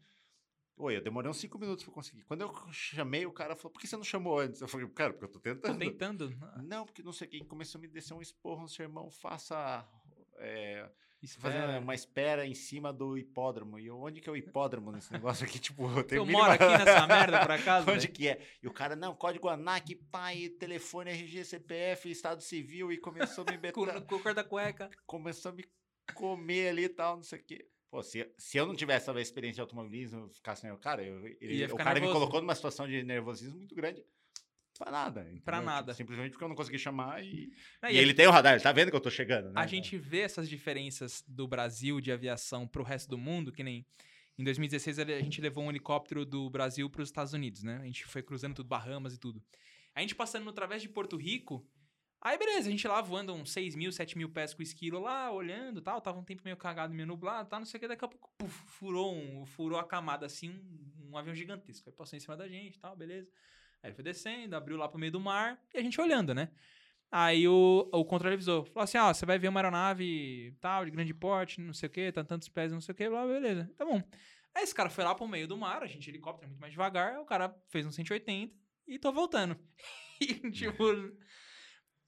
Oi, eu demorei uns 5 minutos pra conseguir. Quando eu chamei, o cara falou, por que você não chamou antes? Eu falei, cara, porque eu tô tentando. Tô tentando? Não, porque não sei quem começou a me descer um esporro no sermão, faça... É, fazendo uma espera em cima do hipódromo. E eu, onde que é o hipódromo nesse negócio aqui? Tipo, eu Eu moro aqui nessa merda, por acaso? onde que é? E o cara, não, código ANAC, pai, telefone, RG, CPF, Estado Civil, e começou a me betar. com, cor da cueca. Começou a me comer ali e tal, não sei o quê. Pô, se, se eu não tivesse essa experiência de automobilismo, ficasse, né, cara, eu, ele, o cara nervoso. me colocou numa situação de nervosismo muito grande. Pra nada. Entendeu? Pra nada. Tipo, simplesmente porque eu não consegui chamar e. e, e ele tem o radar, ele tá vendo que eu tô chegando, né? A gente vê essas diferenças do Brasil de aviação pro resto do mundo, que nem. Em 2016 a gente levou um helicóptero do Brasil para os Estados Unidos, né? A gente foi cruzando tudo, Bahamas e tudo. A gente passando no través de Porto Rico, Aí, beleza, a gente lá voando uns 6 mil, 7 mil pés com o esquilo lá, olhando tal. Tava um tempo meio cagado, meio nublado, tal, não sei o que. Daqui a pouco, puf, furou, um, furou a camada assim, um, um avião gigantesco. Aí passou em cima da gente tal, beleza. Aí foi descendo, abriu lá pro meio do mar e a gente olhando, né? Aí o, o avisou, falou assim, ó, você vai ver uma aeronave tal, de grande porte, não sei o que, tá tantos pés, não sei o que, blá, beleza. Tá bom. Aí esse cara foi lá pro meio do mar, a gente helicóptero muito mais devagar, o cara fez um 180 e tô voltando. e, tipo...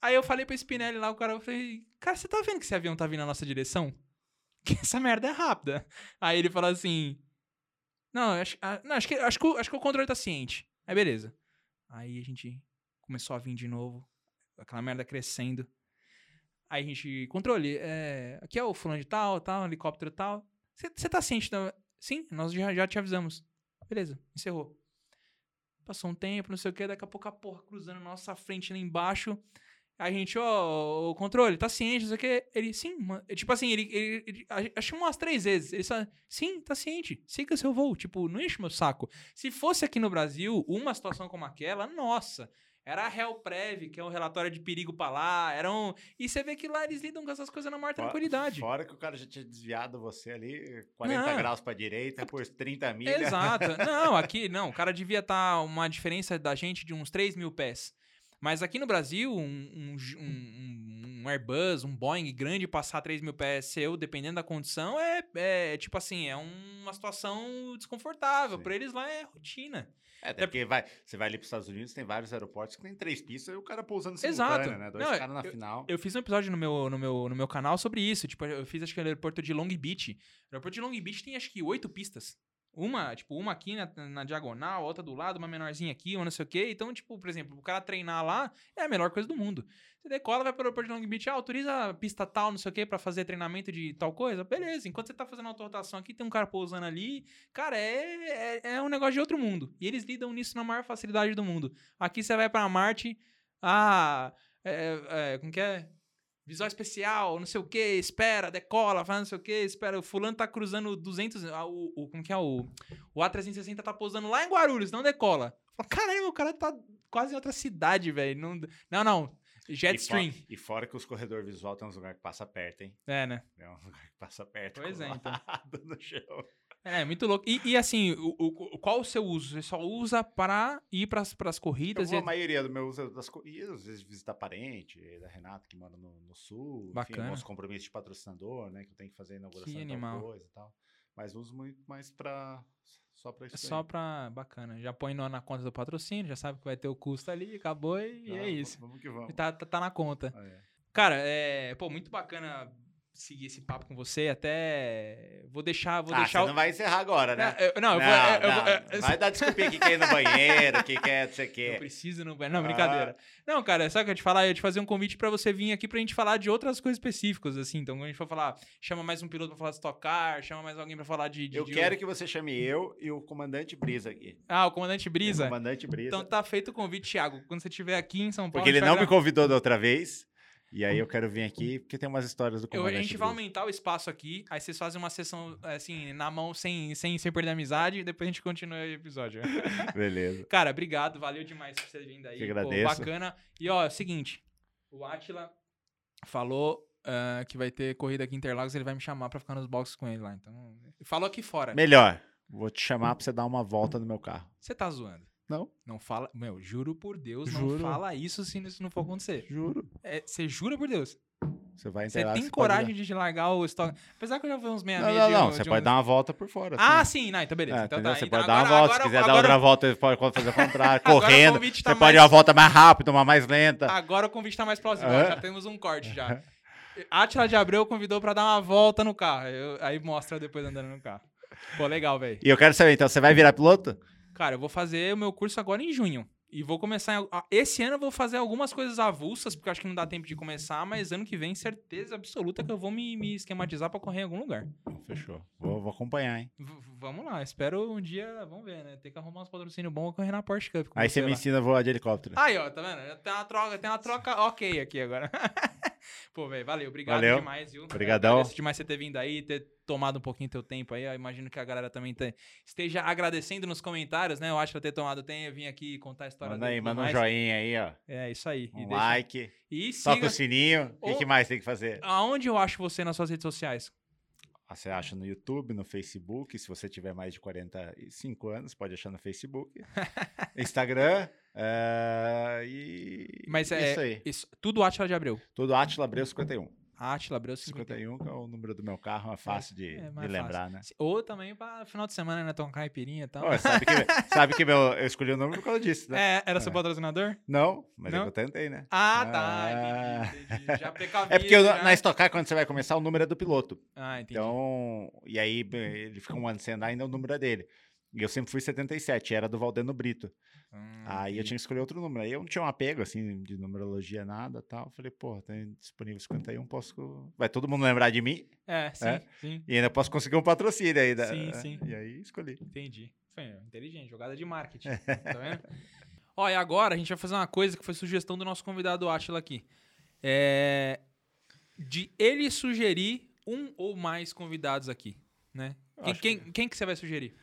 Aí eu falei pro Spinelli lá, o cara, eu falei, cara, você tá vendo que esse avião tá vindo na nossa direção? Que essa merda é rápida. Aí ele falou assim, não, acho, ah, não, acho, que, acho, que, acho que o controle tá ciente. Aí beleza. Aí a gente começou a vir de novo, aquela merda crescendo. Aí a gente, controle, é, aqui é o fulano de tal, tal, helicóptero tal. Você tá ciente? Da... Sim, nós já, já te avisamos. Beleza, encerrou. Passou um tempo, não sei o que, daqui a pouco a porra cruzando nossa frente lá embaixo. A gente, ó, o controle, tá ciente, não sei o. Ele, sim, mano. Tipo assim, ele, ele, ele, acho umas três vezes. Ele só, sim, tá ciente, siga seu voo. Tipo, não enche meu saco. Se fosse aqui no Brasil, uma situação como aquela, nossa. Era a Helprev, que é um relatório de perigo pra lá. Era um... E você vê que lá eles lidam com essas coisas na maior tranquilidade. Fora que o cara já tinha desviado você ali 40 não. graus pra direita por 30 mil. Exato. não, aqui, não. O cara devia estar tá uma diferença da gente de uns 3 mil pés. Mas aqui no Brasil, um, um, um, Airbus, um Boeing grande passar 3 mil pés seu, dependendo da condição, é, é tipo assim, é uma situação desconfortável. Pra eles lá é rotina. É, até porque vai, você vai ali para os Estados Unidos, tem vários aeroportos que tem três pistas e o cara pousando Exato. simultâneo, né? Dois Não, caras na final. Eu fiz um episódio no meu, no, meu, no meu canal sobre isso. Tipo, eu fiz acho que no aeroporto de Long Beach. O aeroporto de Long Beach tem acho que oito pistas. Uma, tipo, uma aqui na, na diagonal, outra do lado, uma menorzinha aqui, uma não sei o quê. Então, tipo, por exemplo, o cara treinar lá é a melhor coisa do mundo. Você decola, vai para o aeroporto de Long Beach, ah, autoriza a pista tal, não sei o quê, pra fazer treinamento de tal coisa. Beleza, enquanto você tá fazendo autorrotação aqui, tem um cara pousando ali. Cara, é, é, é um negócio de outro mundo. E eles lidam nisso na maior facilidade do mundo. Aqui você vai pra Marte, ah, é, é, como que é? Visual especial, não sei o que, espera, decola, faz não sei o que, espera. O fulano tá cruzando 200. ah, O, o, como que é? O, o A360 tá pousando lá em Guarulhos, não decola. Fala, Caralho, o cara tá quase em outra cidade, velho. Não, não, não. E, Jetstream. fo- e fora que os corredores visual tem uns lugares que passa perto, hein? É, né? É um lugar que passa perto. Pois é, então. no chão. É, muito louco. E, e assim, o, o- qual o seu uso? Você só usa para ir pras Eu corridas? vou, e- a maioria do meu uso das corridas, às vezes visitar parente, da Renata que mora no, no sul, enfim, Bacana. alguns compromissos de patrocinador, né, que eu tenho que fazer a inauguração Que de animal. coisa e tal. Mas uso muito mais pra só pra isso. Só pra. Bacana. Já põe no- na conta do patrocínio, já sabe que vai ter o custo ali, acabou e, e Ah, é isso. Vamos que vamos. E tá, tá, tá na conta. É. Cara, é. Pô, muito bacana seguir esse papo com você. Até. Vou deixar. Vou ah, deixar. você o- não vai encerrar agora, né? É, eu- não, eu vou. Não, é, eu vou- não, é, Vai dar desculpinha que quer ir no banheiro, que quer, não sei o Eu quê. preciso no banheiro. Não, brincadeira. Não, cara, o que eu te falar? Eu ia te fazer um convite pra você vir aqui pra gente falar de outras coisas específicas, assim. Então, quando a gente for falar, chama mais um piloto pra falar de Stock Car, chama mais alguém pra falar de. de Eu de- quero que você chame eu e o comandante Brisa aqui. Ah, o comandante O Brisa. comandante Brisa. Então tá feito o convite, Thiago. Quando você estiver aqui em São Paulo. Porque ele não me convidou da outra vez. E aí eu quero vir aqui porque tem umas histórias do Eu, comandante a gente vai aumentar o espaço aqui, aí vocês fazem uma sessão, assim, na mão, sem, sem, sem perder a amizade, e depois a gente continua o episódio. Beleza. Cara, obrigado, valeu demais por você ter vindo aí. Que Pô, agradeço. bacana. E ó, é o seguinte, o Atila falou ah, que vai ter corrida aqui em Interlagos, ele vai me chamar pra ficar nos boxes com ele lá. Então, falou aqui fora. Melhor, vou te chamar pra você dar uma volta no meu carro. Você tá zoando? Não. Não fala, meu, juro por Deus, não Juro. fala isso se isso não for acontecer. Juro. É, Você jura por Deus? Você vai Você tem pode dar- coragem de largar o estoque? Apesar que eu já vi uns meia Não, não, não. um- Você de pode um- dar uma volta por fora. Ah, assim. sim, não, então beleza. É, então tá. Você então pode dar uma volta. agora- Se quiser dar agora- outra volta, você pode fazer o contrário. O Correndo. tá Você pode mais- ir uma volta mais rápida, uma mais lenta. Agora o convite tá mais próximo. É. Já temos um corte já. Atila de Abreu convidou pra dar uma volta no carro. Eu- aí mostra depois andando no carro. Pô, legal, velho. E eu quero saber, então, você vai virar piloto? Cara, eu vou fazer o meu curso agora em junho. E vou começar. em- ah, Esse ano eu vou fazer algumas coisas avulsas, porque eu acho que não dá tempo de começar, mas ano que vem, certeza absoluta que eu vou me, me esquematizar pra correr em algum lugar. Fechou. Vou, vou acompanhar, hein? V- vamos lá, espero um dia. Vamos ver, né? Tem que arrumar uns patrocínios bons pra correr na Porsche Cup. Aí você me lá. ensina a voar de helicóptero. Aí, ó, tá vendo? Tem uma troca, tem uma troca ok aqui agora. Pô, velho, valeu. Obrigado Valeu. demais, viu? Obrigadão. Agradeço demais você ter vindo aí, ter tomado um pouquinho teu tempo aí. Eu imagino que a galera também te- esteja agradecendo nos comentários, né? Eu acho que ter tomado tempo, eu vim aqui contar a história Manda aí, e manda um mais. joinha aí, ó. É, isso aí. E, Um deixa- like. e Toca siga... o sininho. O que, mais tem que fazer? Aonde eu acho você nas suas redes sociais? Ah, Você acha no YouTube, no Facebook. Se você tiver mais de 45 anos, pode achar no Facebook. Instagram. é, e. Mas é- Isso aí. Isso, tudo Atila de Abreu. Tudo Atila Abreu 51. Atila Abreu 50. 51, que é o número do meu carro, é fácil de, é de mais lembrar, né? Ou também para final de semana, né? Tomar caipirinha e tal. Sabe que, sabe que meu, eu escolhi o número por causa disso, né? É, era seu É. patrocinador? Não, mas Não? eu tentei, né? Ah, tá. Ah. Entendi, entendi. Já precavido. É porque eu- já. na Stock Car, quando você vai começar, o número é do piloto. Ah, entendi. Então, e aí ele fica um ano sem andar, ainda o número é dele. E eu sempre fui 77, era do Valdeno Brito. Hum, aí eu entendi. tinha que escolher outro número. Aí eu não tinha um apego, assim, de numerologia, nada tal. Falei, pô, tem disponível 51, posso... Vai todo mundo lembrar de mim É, sim, É? sim. e ainda posso conseguir um patrocínio ainda. Sim, né? sim. E aí escolhi. Entendi. Foi inteligente, jogada de marketing. tá vendo? Ó, e agora a gente vai fazer uma coisa que foi sugestão do nosso convidado Atila aqui. É. De ele sugerir um ou mais convidados aqui, né? Eu Quem, quem, quem que você vai sugerir?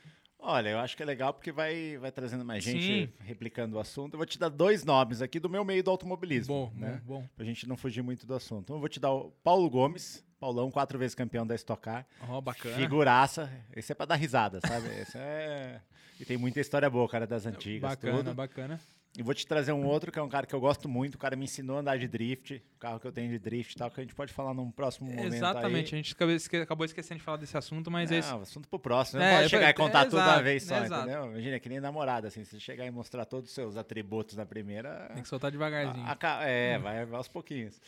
Olha, eu acho que é legal porque vai, vai trazendo mais gente Sim. replicando o assunto. Eu vou te dar dois nomes aqui do meu meio do automobilismo. Bom, né? bom, bom. Pra gente não fugir muito do assunto. Então eu vou te dar o Paulo Gomes, Paulão, quatro vezes campeão da Stock Car. Ó, bacana. Figuraça. Esse é pra dar risada, sabe? Esse é... E tem muita história boa, cara, das antigas. Bacana, tudo. bacana. E vou te trazer um outro, que é um cara que eu gosto muito. O cara me ensinou a andar de drift. O carro que eu tenho de drift e tal, que a gente pode falar num próximo momento Exatamente, aí. a gente acabou esque- acabou esquecendo de falar desse assunto, mas Não, esse... assunto pro próximo. É, Não pode é, chegar é, e contar tudo de uma vez só, entendeu? Imagina, é que nem namorada, assim. Se você chegar e mostrar todos os seus atributos na primeira... Tem que soltar devagarzinho. a- a é, vai, vai aos pouquinhos.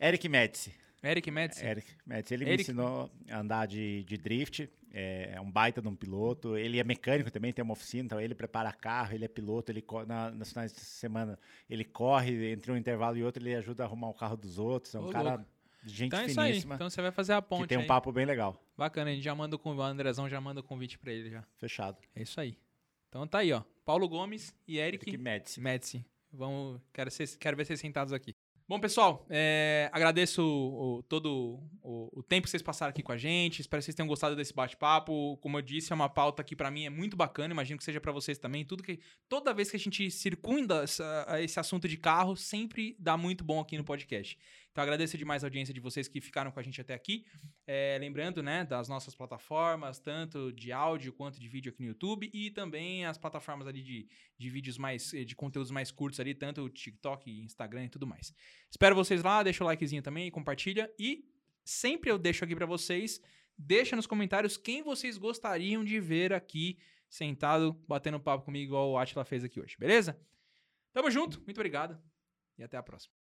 Eric Metzi. Eric Metz. Eric Metz, ele me Eric- ensinou a andar de, de drift. É, é um baita de um piloto. Ele é mecânico também, tem uma oficina, então ele prepara carro, ele é piloto, ele na, nos finais de semana ele corre, entre um intervalo e outro, ele ajuda a arrumar o carro dos outros. É um Ô, cara louco. de gente Então é isso aí. finíssima. Então você vai fazer a que ponte tem um aí. papo bem legal. Bacana, a gente já manda o convite. O Andrezão já manda o convite pra ele já. Fechado. É isso aí. Então tá aí, ó. Paulo Gomes e Eric, Eric Metz. Vamos, quero, ser, quero ver vocês sentados aqui. Bom, pessoal, é, agradeço o- o- todo o, o tempo que vocês passaram aqui com a gente. Espero que vocês tenham gostado desse bate-papo. Como eu disse, é uma pauta que pra mim é muito bacana. Imagino que seja pra vocês também. Tudo que toda vez que a gente circunda essa- esse assunto de carro, sempre dá muito bom aqui no podcast. Então agradeço demais a audiência de vocês que ficaram com a gente até aqui. É, lembrando, né, das nossas plataformas, tanto de áudio quanto de vídeo aqui no YouTube e também as plataformas ali de, de vídeos mais, eh, de conteúdos mais curtos ali, tanto o TikTok, Instagram e tudo mais. Espero vocês lá, deixa o likezinho também, compartilha e sempre eu deixo aqui pra vocês, deixa nos comentários quem vocês gostariam de ver aqui sentado, batendo papo comigo igual o Atila fez aqui hoje, beleza? Tamo junto, muito obrigado e até a próxima.